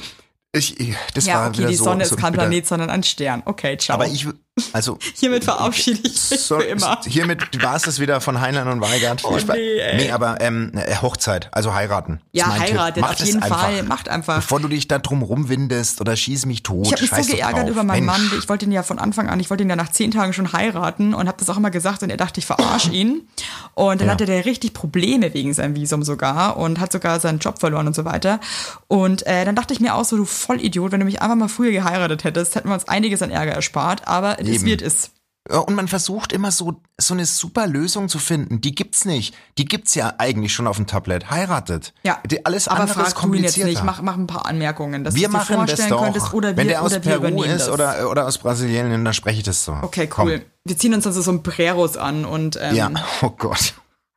Ich, ich, das ja, war okay, wieder die so, Sonne so ist kein wieder- Planet, sondern ein Stern. Okay, ciao. Aber ich, also. Hiermit verabschiede ich mich So, für immer. hiermit war es das wieder von Heinlein und Weigert. Oh, nee, ey. nee, aber ähm, äh, Hochzeit, also heiraten. Ja, heiratet, Macht auf jeden einfach. Fall. Macht einfach. Bevor du dich da drum rumwindest oder schieß mich tot. Ich habe mich scheiß so geärgert über meinen Mensch. Mann. Ich wollte ihn ja von Anfang an, ich wollte ihn ja nach zehn Tagen schon heiraten und habe das auch immer gesagt und er dachte, ich verarsche [clears throat] ihn. Und dann Ja. hatte der richtig Probleme wegen seinem Visum sogar und hat sogar seinen Job verloren und so weiter. Und äh, dann dachte ich mir auch so, du Vollidiot, wenn du mich einfach mal früher geheiratet hättest, hätten wir uns einiges an Ärger erspart. Aber es Eben. wird es. Und man versucht immer so, so eine super Lösung zu finden. Die gibt's nicht. Die gibt's ja eigentlich schon auf dem Tablet. Heiratet. Ja. Die, alles Aber andere ist jetzt komplizierter. nicht. Mach, mach ein paar Anmerkungen, dass wir du dir machen das vorstellen doch. könntest oder wir, Wenn der aus Peru ist das. oder, oder aus Brasilien, dann spreche ich das so. Okay, Komm. cool. Wir ziehen uns dann so Sombreros an und, ähm, Ja, [laughs] oh Gott.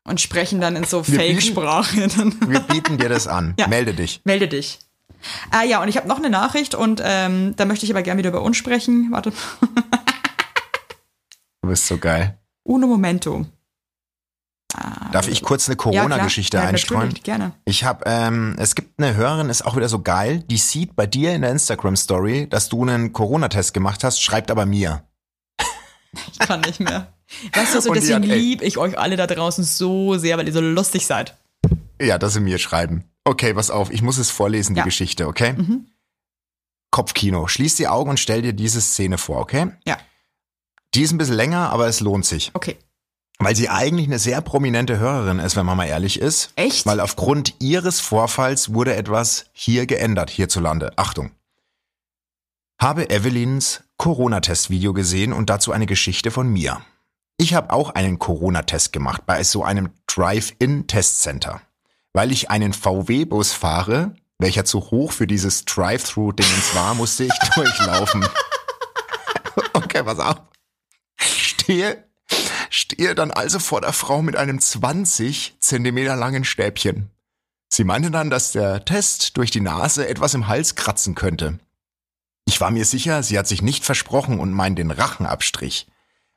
und sprechen dann in so Fake-Sprache. [laughs] Wir bieten dir das an. [laughs] Ja. Melde dich. Melde dich. Ah ja, und ich habe noch eine Nachricht und ähm, da möchte ich aber gerne wieder über uns sprechen. Warte. Du bist so geil. Uno momento. Darf ich kurz eine Ja. Corona-Geschichte ja, einstreuen? Natürlich, gerne. Ich habe, ähm, es gibt eine Hörerin, ist auch wieder so geil, die sieht bei dir in der Instagram-Story, dass du einen Corona-Test gemacht hast, schreibt aber mir. Ich kann nicht mehr. Weißt du, die deswegen hat, ey- lieb ich euch alle da draußen so sehr, weil ihr so lustig seid. Ja, dass sie mir schreiben. Okay, pass auf, ich muss es vorlesen, die Ja. Geschichte, okay? Mhm. Kopfkino. Schließ die Augen und stell dir diese Szene vor, okay? Ja. Die ist ein bisschen länger, aber es lohnt sich. Okay. Weil sie eigentlich eine sehr prominente Hörerin ist, wenn man mal ehrlich ist. Echt? Weil aufgrund ihres Vorfalls wurde etwas hier geändert, hierzulande. Achtung. Habe Evelyns Corona-Test-Video gesehen und dazu eine Geschichte von mir. Ich habe auch einen Corona-Test gemacht bei so einem Drive-In-Testcenter. Weil ich einen VW-Bus fahre, welcher zu hoch für dieses Drive-Thru-Dingens war, musste ich [laughs] durchlaufen. [laughs] okay, pass auf. Stehe stehe dann also vor der Frau mit einem 20 Zentimeter langen Stäbchen. Sie meinte dann, dass der Test durch die Nase etwas im Hals kratzen könnte. Ich war mir sicher, sie hat sich nicht versprochen und meint den Rachenabstrich.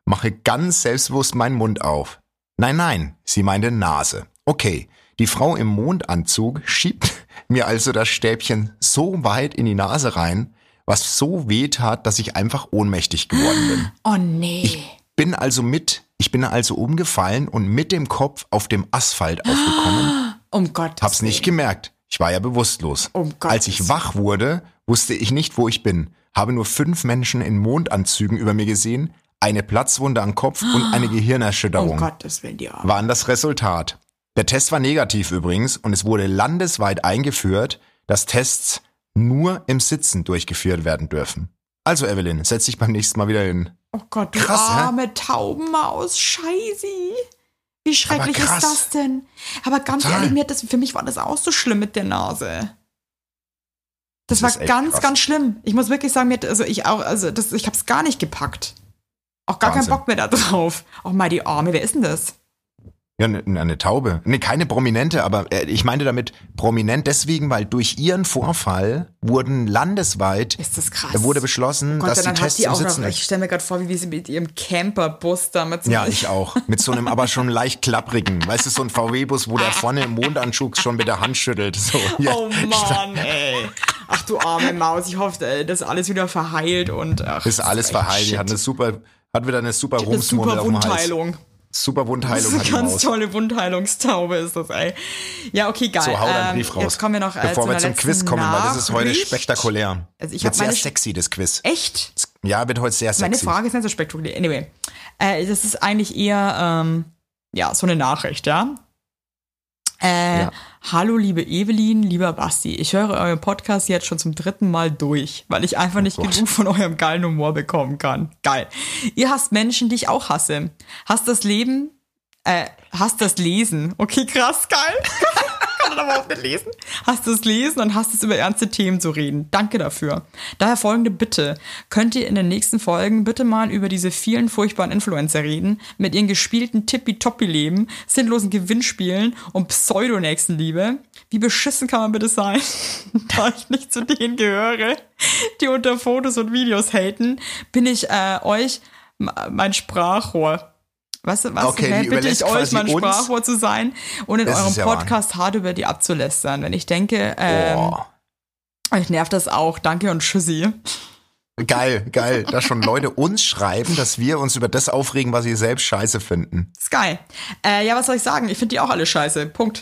Mache ganz selbstbewusst meinen Mund auf. Nein, nein, sie meinte Nase. Okay, die Frau im Mondanzug schiebt mir also das Stäbchen so weit in die Nase rein, was so weh tat, dass ich einfach ohnmächtig geworden bin Oh nee. Bin also mit, ich bin also umgefallen und mit dem Kopf auf dem Asphalt aufgekommen. [gasps] um Gottes Hab's nicht Willen. gemerkt. Ich war ja bewusstlos. Um Als ich wach wurde, wusste ich nicht, wo ich bin. Habe nur fünf Menschen in Mondanzügen über mir gesehen, eine Platzwunde am Kopf [gasps] und eine Um Gehirnerschütterung Gottes Willen, Arme. waren das Resultat. Der Test war negativ übrigens und es wurde landesweit eingeführt, dass Tests nur im Sitzen durchgeführt werden dürfen. Also Evelyn, setz dich beim nächsten Mal wieder hin. Oh Gott, du Krass, hä? arme Taubenmaus. Scheiße. Wie schrecklich ist das denn? Aber ganz Total. ehrlich, mir das, für mich war das auch so schlimm mit der Nase. Das, Das war ganz, krass. ganz schlimm. Ich muss wirklich sagen, mir, also ich auch, also das, ich hab's gar nicht gepackt. Auch gar Wahnsinn. keinen Bock mehr da drauf. Auch mal die Arme, wer ist denn das? Ja, eine, eine Taube. Nee, keine Prominente, aber äh, ich meine damit prominent deswegen, weil durch ihren Vorfall wurden landesweit, Ist das krass. äh, wurde beschlossen, Gott dass die Tests die im auch noch, Sitzen... ich stelle mir gerade vor, wie sie mit ihrem Camperbus da mit so ja, ich auch. Mit so einem aber schon leicht klapprigen. Weißt du, so ein VW-Bus, wo der vorne im Mondanschub schon mit der Hand schüttelt. So, [laughs] ja. Oh Mann, ey. Ach du arme Maus, ich hoffe, ey, dass alles wieder verheilt und ach, Ist alles echt verheilt. Die hat eine super, hat wieder eine super super auf dem Hals. Wundheilung. Super Das Wundheilung ist hat eine ganz tolle Wundheilungstaube, ist das, ey. Ja, okay, geil. So, hau deinen Ähm, Brief raus. Jetzt kommen wir noch äh, Bevor zu wir zum Quiz kommen, weil das ist heute spektakulär. Also ich wird sehr meine- sexy, das Quiz. Echt? Ja, wird heute sehr Meine sexy. Frage ist nicht so spektakulär. Anyway, äh, das ist eigentlich eher, ähm, ja, so eine Nachricht, ja. Äh, Ja. Hallo, liebe Evelyn, lieber Basti. Ich höre euren Podcast jetzt schon zum dritten Mal durch, weil ich einfach nicht Oh Gott. genug von eurem geilen Humor bekommen kann. Geil. Ihr hasst Menschen, die ich auch hasse. Hasst das Leben, äh, hasst das Lesen. Okay, krass, geil. [laughs] kann das überhaupt nicht lesen. Hast du es lesen und hast es über ernste Themen zu reden. Danke dafür. Daher folgende Bitte. Könnt ihr in den nächsten Folgen bitte mal über diese vielen furchtbaren Influencer reden, mit ihren gespielten Tippitoppi-Leben, sinnlosen Gewinnspielen und Pseudonächstenliebe? Wie beschissen kann man bitte sein, [laughs] da ich nicht zu denen gehöre, die unter Fotos und Videos haten, bin ich äh, euch mein Sprachrohr. Was, was Okay, die bitte ich euch, mein Sprachrohr zu sein und in Das eurem ja. Podcast hart über die abzulästern. Wenn ich denke, ähm, Boah. euch nervt das auch. Danke und tschüssi. Geil, [laughs] geil, dass schon Leute uns schreiben, dass wir uns über das aufregen, was sie selbst scheiße finden. Ist geil. Äh, ja, was soll ich sagen? Ich finde die auch alle scheiße. Punkt.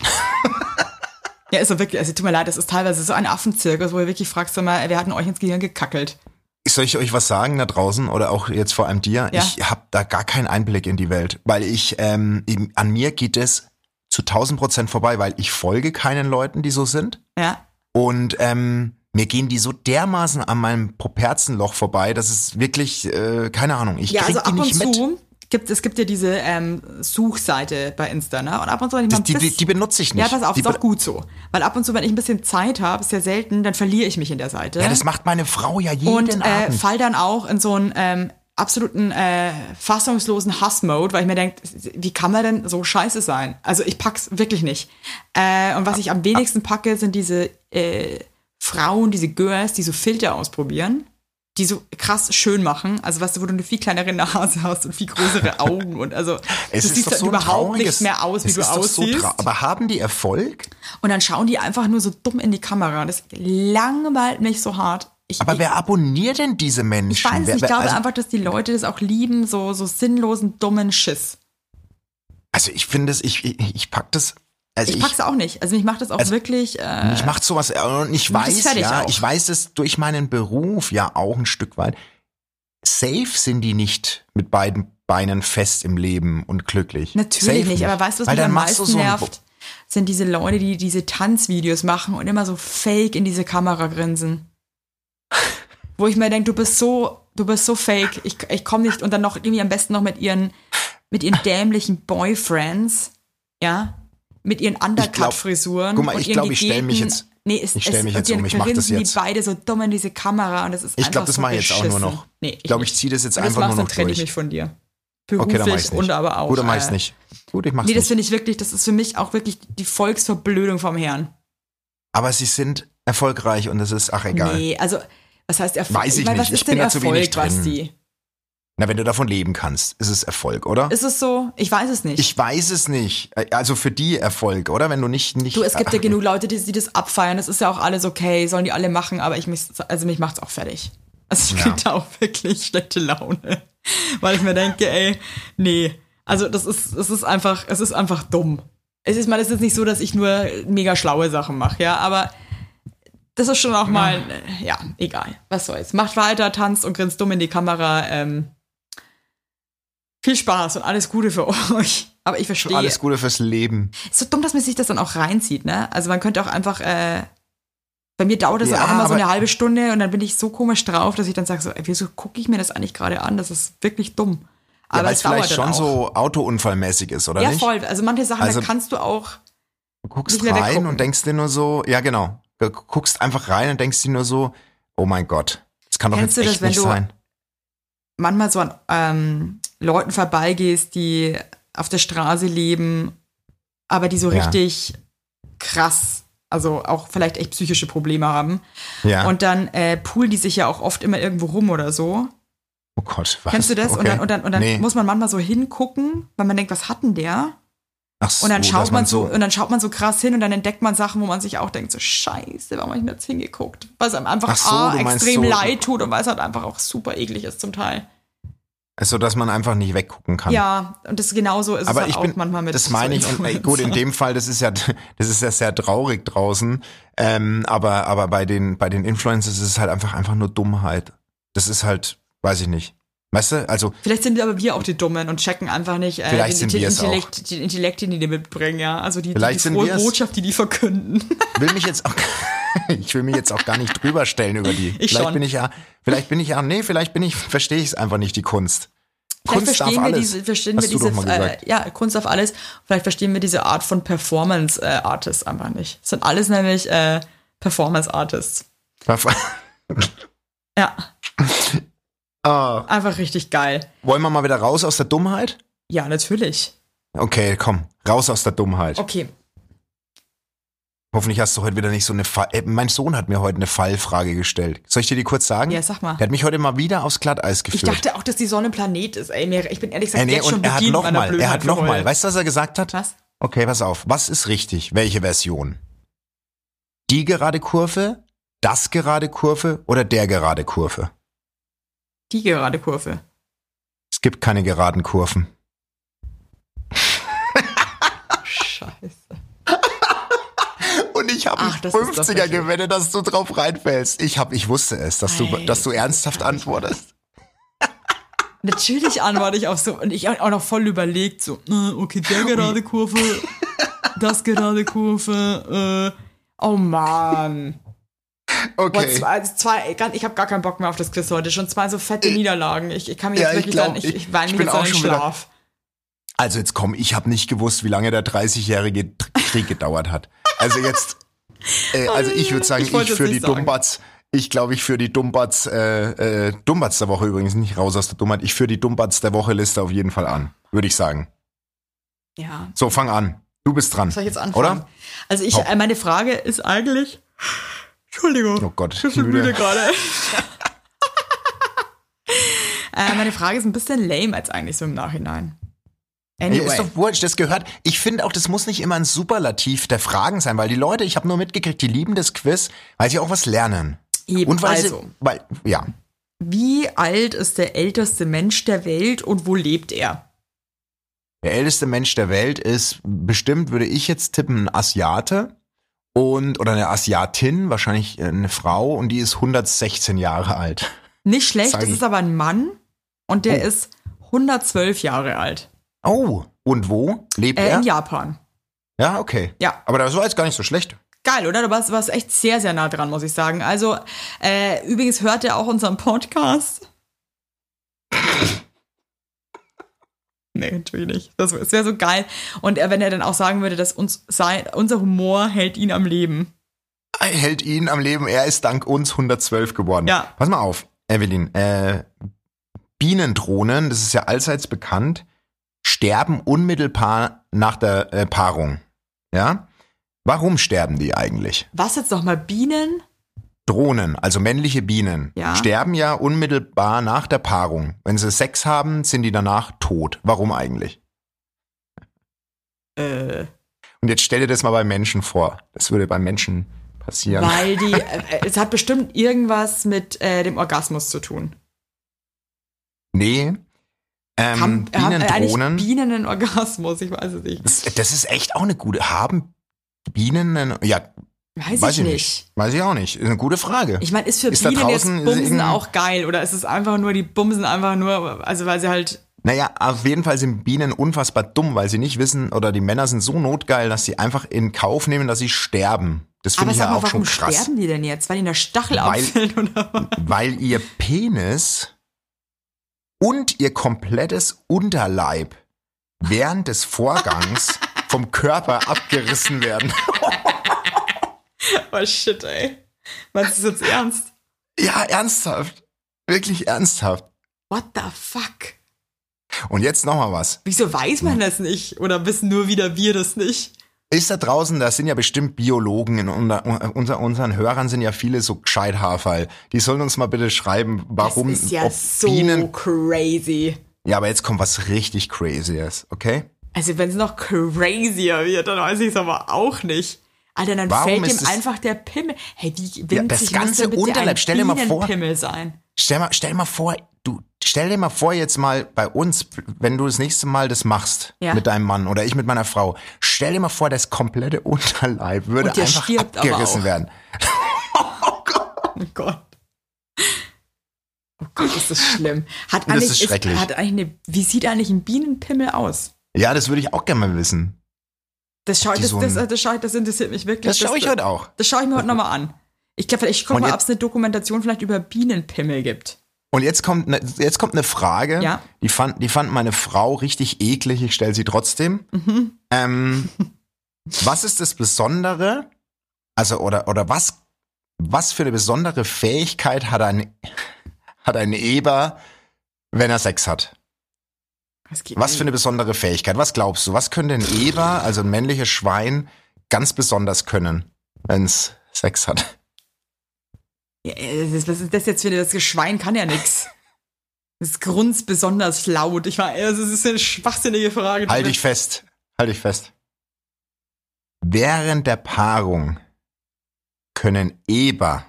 [laughs] ja, ist so wirklich, also tut mir leid, das ist teilweise so ein Affenzirkus, wo ihr wirklich fragst, sag mal, wer hat denn euch ins Gehirn gekackelt? Soll ich euch was sagen da draußen oder auch jetzt vor allem dir? Ja. Ich habe da gar keinen Einblick in die Welt, weil ich ähm, eben- an mir geht es zu 1000 Prozent vorbei, weil ich folge keinen Leuten, die so sind Ja. und ähm, mir gehen die so dermaßen an meinem Properzenloch vorbei, dass es wirklich äh, keine Ahnung. Ich Ja, krieg also die ab und nicht mit. zu gibt es gibt ja diese ähm, Suchseite bei Insta, ne? Und ab und zu, wenn ich mal Das, ein die, die, benutze ich nicht. Ja, pass auf, die ist auch gut so. Weil ab und zu, wenn ich ein bisschen Zeit habe, ist ja selten, dann verliere ich mich in der Seite. Ja, das macht meine Frau ja jeden und äh, Abend. fall dann auch in so einen ähm, absoluten äh, fassungslosen Hassmode, weil ich mir denke, wie kann man denn so scheiße sein? Also ich pack's wirklich nicht. Äh, und was ich am wenigsten packe, sind diese äh, Frauen, diese Girls, die so Filter ausprobieren, die so krass schön machen. Also weißt du, wo du eine viel kleinere Nase hast und viel größere [laughs] Augen und also Es du siehst dann so überhaupt nicht mehr aus, wie du so aussiehst. trau- aber haben die Erfolg? und dann schauen die einfach nur so dumm in die Kamera. Das langweilt mich so hart. Ich, Aber wer abonniert denn diese Menschen? Ich weiß wer, nicht, ich glaube also, einfach, dass die Leute das auch lieben, so, so sinnlosen, dummen Schiss. also ich finde es, ich, ich, ich pack das. Also Ich ich, pack's auch nicht. Also mich macht das auch Also, wirklich. Äh, mich macht sowas und ich weiß ja, auch. ich weiß es durch meinen Beruf ja auch ein Stück weit. Safe sind die nicht mit beiden Beinen fest im Leben und glücklich. natürlich Safe nicht. Aber weißt du, was Weil mich am meisten so nervt? Sind diese Leute, die diese Tanzvideos machen und immer so fake in diese Kamera grinsen. [laughs] Wo ich mir denke, du bist so, du bist so fake. Ich, ich komme nicht und dann noch irgendwie am besten noch mit ihren, mit ihren dämlichen Boyfriends, ja, mit ihren Undercut-Frisuren. guck mal, und ich ihren glaub, ich stell mich jetzt- Nee, es, ich stell es, mich und jetzt um, ich mach das jetzt. die beide so dumm in diese Kamera und das ist Ich glaube, das so mache ich jetzt auch nur noch. Nee, ich glaube, ich nicht. ziehe das jetzt das einfach machst, nur dann noch trenne ich durch. mich von dir. Okay, dann mach Beruflich ich's nicht. und aber auch. Gut, dann mach ich's äh, nicht. Gut, ich mach's Nee, das nicht. finde ich wirklich, das ist für mich auch wirklich die Volksverblödung vom Herrn. Aber sie sind erfolgreich und das ist, ach egal. Nee, also, was heißt Erfolg? Weiß ich meine, nicht, Was ich ist denn bin da zu Erfolg. Basti? Na, wenn du davon leben kannst, ist es Erfolg, oder? Ist es so? Ich weiß es nicht. Ich weiß es nicht. Also für die Erfolg, oder? Wenn du nicht nicht. du, es gibt ja Ach, genug Leute, die, die das abfeiern. Das ist ja auch alles okay, sollen die alle machen, aber ich mich, also mich macht's auch fertig. Also ich Ja. da auch wirklich schlechte Laune. [laughs] Weil ich mir denke, ey, nee. Also das ist, es ist einfach, es ist einfach dumm. Es ist mal, es ist nicht so, dass ich nur mega schlaue Sachen mache, ja, aber das ist schon auch mal, äh, ja, egal. Was soll's. Macht weiter, tanzt und grinst dumm in die Kamera. Ähm, viel Spaß und alles Gute für [laughs] euch. Aber ich verstehe. Alles Gute fürs Leben. Ist so dumm, dass man sich das dann auch reinzieht, ne? Also man könnte auch einfach, äh, bei mir dauert das Ja, auch immer so eine halbe Stunde und dann bin ich so komisch drauf, dass ich dann sage so, ey, wieso gucke ich mir das eigentlich gerade an? Das ist wirklich dumm. Ja, Aber weil es vielleicht schon auch. so Autounfallmäßig ist, oder Ja, nicht? voll. Also manche Sachen, Also- da kannst du auch, Du guckst rein weggucken. und denkst dir nur so, ja genau. Du guckst einfach rein und denkst dir nur so, oh mein Gott, das kann doch Kennst jetzt du das, echt wenn nicht du- sein. manchmal so an ähm, Leuten vorbeigehst, die auf der Straße leben, aber die so Ja. richtig krass, also auch vielleicht echt psychische Probleme haben. Ja. Und dann äh, poolen die sich ja auch oft immer irgendwo rum oder so. oh Gott, was? Kennst du das? Und Okay. dann, und dann, und dann nee. muss man manchmal so hingucken, weil man denkt, was hat denn der? Ach so, Und dann schaut man so, so. und dann schaut man so krass hin und dann entdeckt man Sachen, wo man sich auch denkt, so scheiße, warum habe ich denn jetzt hingeguckt? Weil es einem einfach Ach so, A, extrem so- leid tut und weil es halt einfach auch super eklig ist zum Teil. Also, dass man einfach nicht weggucken kann. Ja, und das genauso ist Aber es halt ich auch bin, manchmal mit das meine ich, und ey, gut, in dem Fall, das ist ja, das ist ja sehr traurig draußen, ähm, aber, aber bei den, bei den Influencers ist es halt einfach, einfach nur Dummheit. Das ist halt, weiß ich nicht. Weißt du, also, Vielleicht sind aber wir auch die Dummen und checken einfach nicht äh, Vielleicht den, sind den, es auch. Intellekt, den Intellekt, den die mitbringen, ja. Also die, die, Vielleicht die sind frohe. Botschaft, die die verkünden. [laughs] will mich jetzt auch, [laughs] ich will mich jetzt auch gar nicht drüber stellen über die. Ich vielleicht schon. bin ich ja, vielleicht bin ich ja, nee, vielleicht bin ich, verstehe ich es einfach nicht, die Kunst. Vielleicht Kunst verstehen wir alles. diese, verstehen Hast wir diese, äh, ja, Kunst auf alles. Vielleicht verstehen wir diese Art von Performance äh, Artists einfach nicht. Das sind alles nämlich äh, Performance Artists. Ja, [laughs] Ah, einfach richtig geil. wollen wir mal wieder raus aus der Dummheit? Ja, natürlich. Okay, komm, raus aus der Dummheit. Okay. Hoffentlich hast du heute wieder nicht so eine Fall. Äh, mein Sohn hat mir heute eine Fallfrage gestellt. Soll ich dir die kurz sagen? Ja, sag mal. Der hat mich heute mal wieder aufs Glatteis Ich geführt. dachte auch, dass die Sonne ein Planet ist. Ey, mir, ich bin ehrlich gesagt äh, nee, jetzt schon er hat noch mal, er hat noch für mal. heute. Weißt du, was er gesagt hat? Was? Okay, pass auf. Was ist richtig? Welche Version? Die gerade Kurve, das gerade Kurve oder der gerade Kurve? Die gerade Kurve. Es gibt keine geraden Kurven. Scheiße. Und ich habe Ach, das ist doch 50er wirklich- gewettet, dass du drauf reinfällst. Ich hab, ich wusste es, dass du, dass du ernsthaft antwortest. Natürlich antworte ich auf so, und ich auch noch voll überlegt, so, äh, okay, der gerade Kurve, das gerade Kurve, äh, oh Mann. Okay. zwei, zwei, ich habe gar keinen Bock mehr auf das Quiz heute. Schon zwei so fette Niederlagen. Ich, ich kann mich Ja, jetzt ich wirklich glaub, dann, ich, ich- ich weine ich mich bin jetzt auch in schon wieder- Schlaf. Also jetzt komm, ich habe nicht gewusst, wie lange der 30-jährige Krieg gedauert hat. Also jetzt, äh, [laughs] also ich würde sagen, Ich ich, für die. Dumbatz, ich glaube, ich für die Dumbatz, äh, äh, Dumbatz der Woche übrigens nicht raus aus der Dummheit, ich führe die Dumbatz der Woche Liste auf jeden Fall an, würde ich sagen. Ja. So, fang an. Du bist dran. Soll ich jetzt anfangen? Oder? Also ich, Hopp. äh, meine Frage ist eigentlich, Entschuldigung. Oh Gott, Ich bin schon müde. gerade. [laughs] äh, meine Frage ist ein bisschen lame als eigentlich so im Nachhinein. Anyway. ist doch wurscht, das gehört. Ich finde auch, das muss nicht immer ein Superlativ der Fragen sein, weil die Leute, ich habe nur mitgekriegt, die lieben das Quiz, weil sie auch was lernen. Eben, Und weil also, sie, weil, ja, wie alt ist der älteste Mensch der Welt und wo lebt er? der älteste Mensch der Welt ist bestimmt, würde ich jetzt tippen, ein Asiate und oder eine Asiatin, wahrscheinlich äh, eine Frau und die ist 116 Jahre alt. Nicht schlecht, ich. ist aber ein Mann und der Oh. ist 112 Jahre alt. Oh, und wo lebt Äh, er? in Japan. Ja, okay. Ja. Aber das war jetzt gar nicht so schlecht. Geil, oder? Du warst, warst echt sehr, sehr nah dran, muss ich sagen. Also, äh, übrigens hört er auch unseren Podcast. Nee, natürlich nicht. Das, das wäre so geil. Und äh, wenn er dann auch sagen würde, dass uns sein, unser Humor hält ihn am Leben. Er hält ihn am Leben. Er ist dank uns 112 geworden. Ja. Pass mal auf, Evelyn. Äh, Bienendrohnen, das ist ja allseits bekannt, sterben unmittelbar nach der äh, Paarung. Ja? Warum sterben die eigentlich? Was jetzt nochmal? Bienen? Drohnen, also männliche Bienen, Ja. sterben ja unmittelbar nach der Paarung. Wenn sie Sex haben, sind die danach tot. Warum eigentlich? Äh, Und jetzt stell dir das mal bei Menschen vor. Das würde bei Menschen passieren. weil die, [laughs] äh, es hat bestimmt irgendwas mit äh, dem Orgasmus zu tun. Nee. Ähm, haben, haben äh, Bienendrohnen. Bienen einen Orgasmus? Ich weiß es nicht. Das, das ist echt auch eine gute. Haben Bienen einen, ja, Weiß, weiß ich nicht. Weiß ich auch nicht. Ist eine gute Frage. Ich meine, ist für Ist Bienen jetzt draußen- ist Bumsen auch geil? Oder ist es einfach nur, die Bumsen einfach nur, also weil sie halt, naja, auf jeden Fall sind Bienen unfassbar dumm, weil sie nicht wissen, oder die Männer sind so notgeil, dass sie einfach in Kauf nehmen, dass sie sterben. Das finde ich ja mal, auch schon warum krass. sterben die denn jetzt? Weil ihnen der Stachel Weil- abfällt oder was? Weil ihr Penis und ihr komplettes Unterleib während des Vorgangs [laughs] vom Körper abgerissen werden. [laughs] Oh shit, ey. Meinst du das jetzt ernst? ja, ernsthaft. Wirklich ernsthaft. What the fuck? Und jetzt nochmal was. Wieso weiß man das nicht? Oder wissen nur wieder wir das nicht? Ist da draußen, da sind ja bestimmt Biologen, in unser, unser, unseren Hörern sind ja viele so gescheit Haarfall. Die sollen uns mal bitte schreiben, warum, das ist ja so Bienen, crazy. ja, aber jetzt kommt was richtig crazyes, okay? Also wenn es noch crazier wird, dann weiß ich es aber auch nicht. Alter, dann Warum fällt ist ihm einfach der Pimmel. Hey, wie winzig Ja, das ganze Unterleib, ein stell dir mal vor. Sein? Stell mal, stell mal vor, du, stell dir mal vor jetzt mal bei uns, wenn du das nächste Mal das machst Ja. mit deinem Mann oder ich mit meiner Frau, stell dir mal vor, das komplette [laughs] Unterleib würde einfach abgerissen werden. [laughs] Oh Gott. Oh Gott, ist das schlimm. Hat Das ist schrecklich. hat eigentlich eine, wie sieht eigentlich ein Bienenpimmel aus? Ja, das würde ich auch gerne mal wissen. Das, schau, das, so das, ein- das, schau, das interessiert mich wirklich. Das schaue ich heute auch. Das schaue ich mir heute nochmal an. Ich glaube, ich gucke mal, ob es eine Dokumentation vielleicht über Bienenpimmel gibt. Und jetzt kommt ne, jetzt kommt eine Frage, Ja. die fand die fand meine Frau richtig eklig. Ich stelle sie trotzdem. Mhm. Ähm, was ist das Besondere? Also oder oder was was für eine besondere Fähigkeit hat ein hat ein Eber, wenn er Sex hat? Was, für eine besondere Fähigkeit? Was glaubst du? Was könnte ein Eber, also ein männliches Schwein, ganz besonders können, wenn es Sex hat? Ja, das- Was ist das jetzt für eine, das Schwein kann ja nix. Das grunzt besonders laut. Ich war, also, das ist eine schwachsinnige Frage. Halt dich fest. Halt dich fest. Während der Paarung können Eber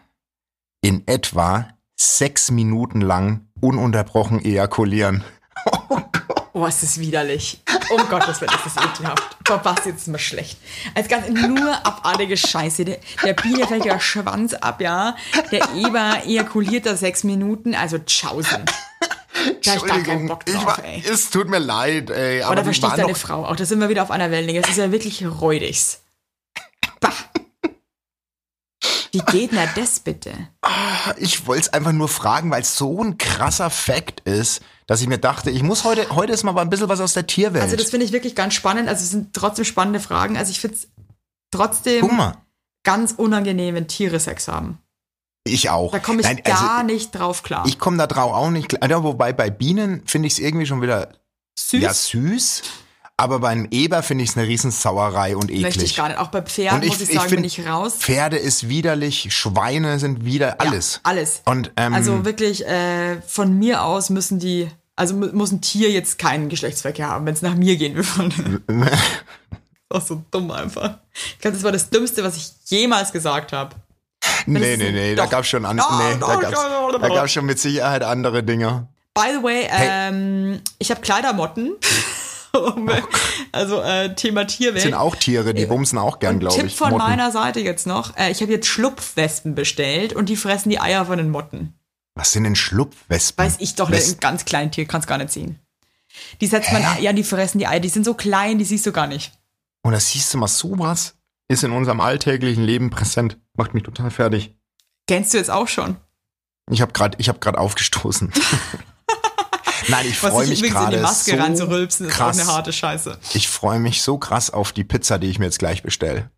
in etwa sechs Minuten lang ununterbrochen ejakulieren. [laughs] Oh, ist das widerlich. Um Gottes Willen, ist das ekelhaft. Basti, jetzt ist mir schlecht. Als ganz nur abartige Scheiße. Der, der Biene fällt der Schwanz ab, ja. Der Eber ejakuliert da sechs Minuten. Also, tschaußen. Da ich gar keinen Bock drauf, war, ey. es tut mir leid, ey. Aber Oder ich waren deine Frau auch. Da sind wir wieder auf einer Wellenlänge. Das ist ja wirklich räudigs. Bah. Wie geht denn das bitte? ich wollte es einfach nur fragen, weil es so ein krasser Fact ist, dass ich mir dachte, ich muss heute, heute ist mal ein bisschen was aus der Tierwelt. Also das finde ich wirklich ganz spannend. Also es sind trotzdem spannende Fragen. Also ich finde es trotzdem ganz unangenehm, wenn Tiere Sex haben. ich auch. Da komme ich Nein, also gar nicht drauf klar. Ich komme da drauf auch nicht klar. Ja, wobei bei Bienen finde ich es irgendwie schon wieder Süß ja, süß. Aber beim Eber finde ich es eine Riesensauerei und eklig. möchte ich gar nicht. Auch bei Pferden ich- muss ich ich sagen, find- bin ich raus. Pferde ist widerlich, Schweine sind wieder alles. Ja, alles. Und ähm, Also wirklich, äh, von mir aus müssen die, also mu- muss ein Tier jetzt keinen Geschlechtsverkehr haben, wenn es nach mir gehen würde. Das [laughs] ist so dumm einfach. Ich glaube, das war das Dümmste, was ich jemals gesagt habe. nee, nee, nee, da Doch. gab's schon an, Doch, nee, da gab's, doch, da gab's schon mit Sicherheit andere Dinge. By the way, Hey. ähm, ich habe Kleidermotten. Also äh, Thema Tierwelt. Sind auch Tiere, die bumsen auch gern, glaube Tipp ich. von Motten. meiner Seite jetzt noch. Äh, ich habe jetzt Schlupfwespen bestellt und die fressen die Eier von den Motten. Was sind denn Schlupfwespen? Weiß ich doch, Wes- ein ganz kleines Tier, kann's gar nicht sehen. Die setzt man, ja, die fressen die Eier, die sind so klein, die siehst du gar nicht. Und da siehst du mal, sowas ist in unserem alltäglichen Leben präsent. Macht mich total fertig. Kennst du jetzt auch schon? Ich habe gerade, ich habe gerade aufgestoßen. [laughs] Nein, ich freue ich mich in die gerade Maske so reinzurülpsen, ist auch krass. eine harte Scheiße. Ich freue mich so krass auf die Pizza, die ich mir jetzt gleich bestelle.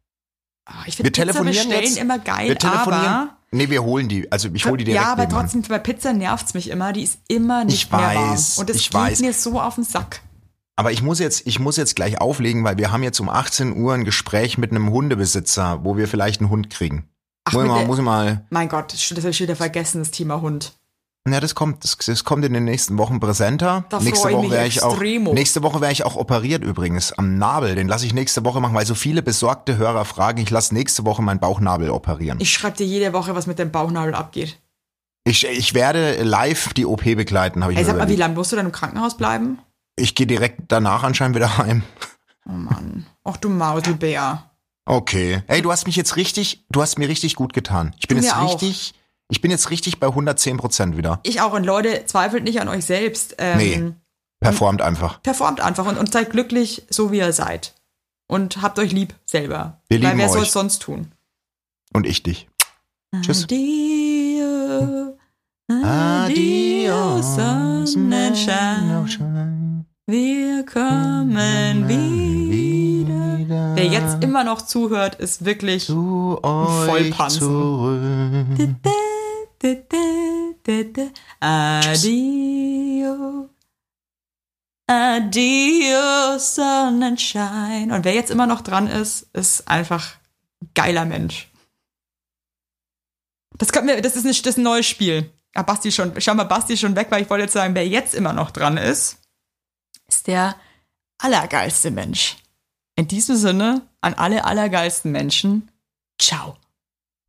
Ah, Ich Wir finde Pizza telefonieren bestellen jetzt. immer geil, Wir telefonieren. aber nee, wir holen die. Also ich hole die direkt ja, aber trotzdem bei Pizza nervt's mich immer. Die ist immer nicht Ich mehr warm. weiß, Und das ich geht weiß. mir so auf den Sack. Aber ich muss jetzt, ich muss jetzt gleich auflegen, weil wir haben jetzt um 18 Uhr ein Gespräch mit einem Hundebesitzer, wo wir vielleicht einen Hund kriegen. Ach, muss, ich mal, muss ich mal. Mein Gott, das habe ich wieder vergessen, das Thema Hund. Ja, das kommt, das, das kommt in den nächsten Wochen präsenter. Da nächste ich Woche wäre ich auch. Nächste Woche wäre ich auch operiert übrigens am Nabel. Den lasse ich nächste Woche machen, weil so viele besorgte Hörer fragen. Ich lasse nächste Woche meinen Bauchnabel operieren. Ich, Ich schreibe dir jede Woche, was mit dem Bauchnabel abgeht. ich, werde live die OP begleiten, habe ich Ey, sag mal, wie lange musst du dann im Krankenhaus bleiben? Ich gehe direkt danach anscheinend wieder heim. Oh Mann. Ach du Mauselbär. Okay. Ey, du hast mich jetzt richtig, du hast mir richtig gut getan. Ich bin Du jetzt mir auch. Ich bin jetzt richtig bei 110 Prozent wieder. Ich auch. Und Leute, zweifelt nicht an euch selbst. Ähm, Nee. Performt einfach. Performt einfach und, und seid glücklich, so wie ihr seid. Und habt euch lieb selber. Wir Weil lieben wer soll es sonst tun? Und ich dich. Tschüss. Adio, adio, Sonnenschein. Wir kommen wieder. Wer jetzt immer noch zuhört, ist wirklich zu Vollpansen. zurück. Adio. Adio, Sonnenschein. Und wer jetzt immer noch dran ist, ist einfach ein geiler Mensch. Das, können wir, das, ist, nicht, das ist ein neues Spiel. Ah, Basti schon, schau mal, Basti schon weg, weil ich wollte jetzt sagen, wer jetzt immer noch dran ist, ist der allergeilste Mensch. In diesem Sinne, an alle allergeilsten Menschen, ciao.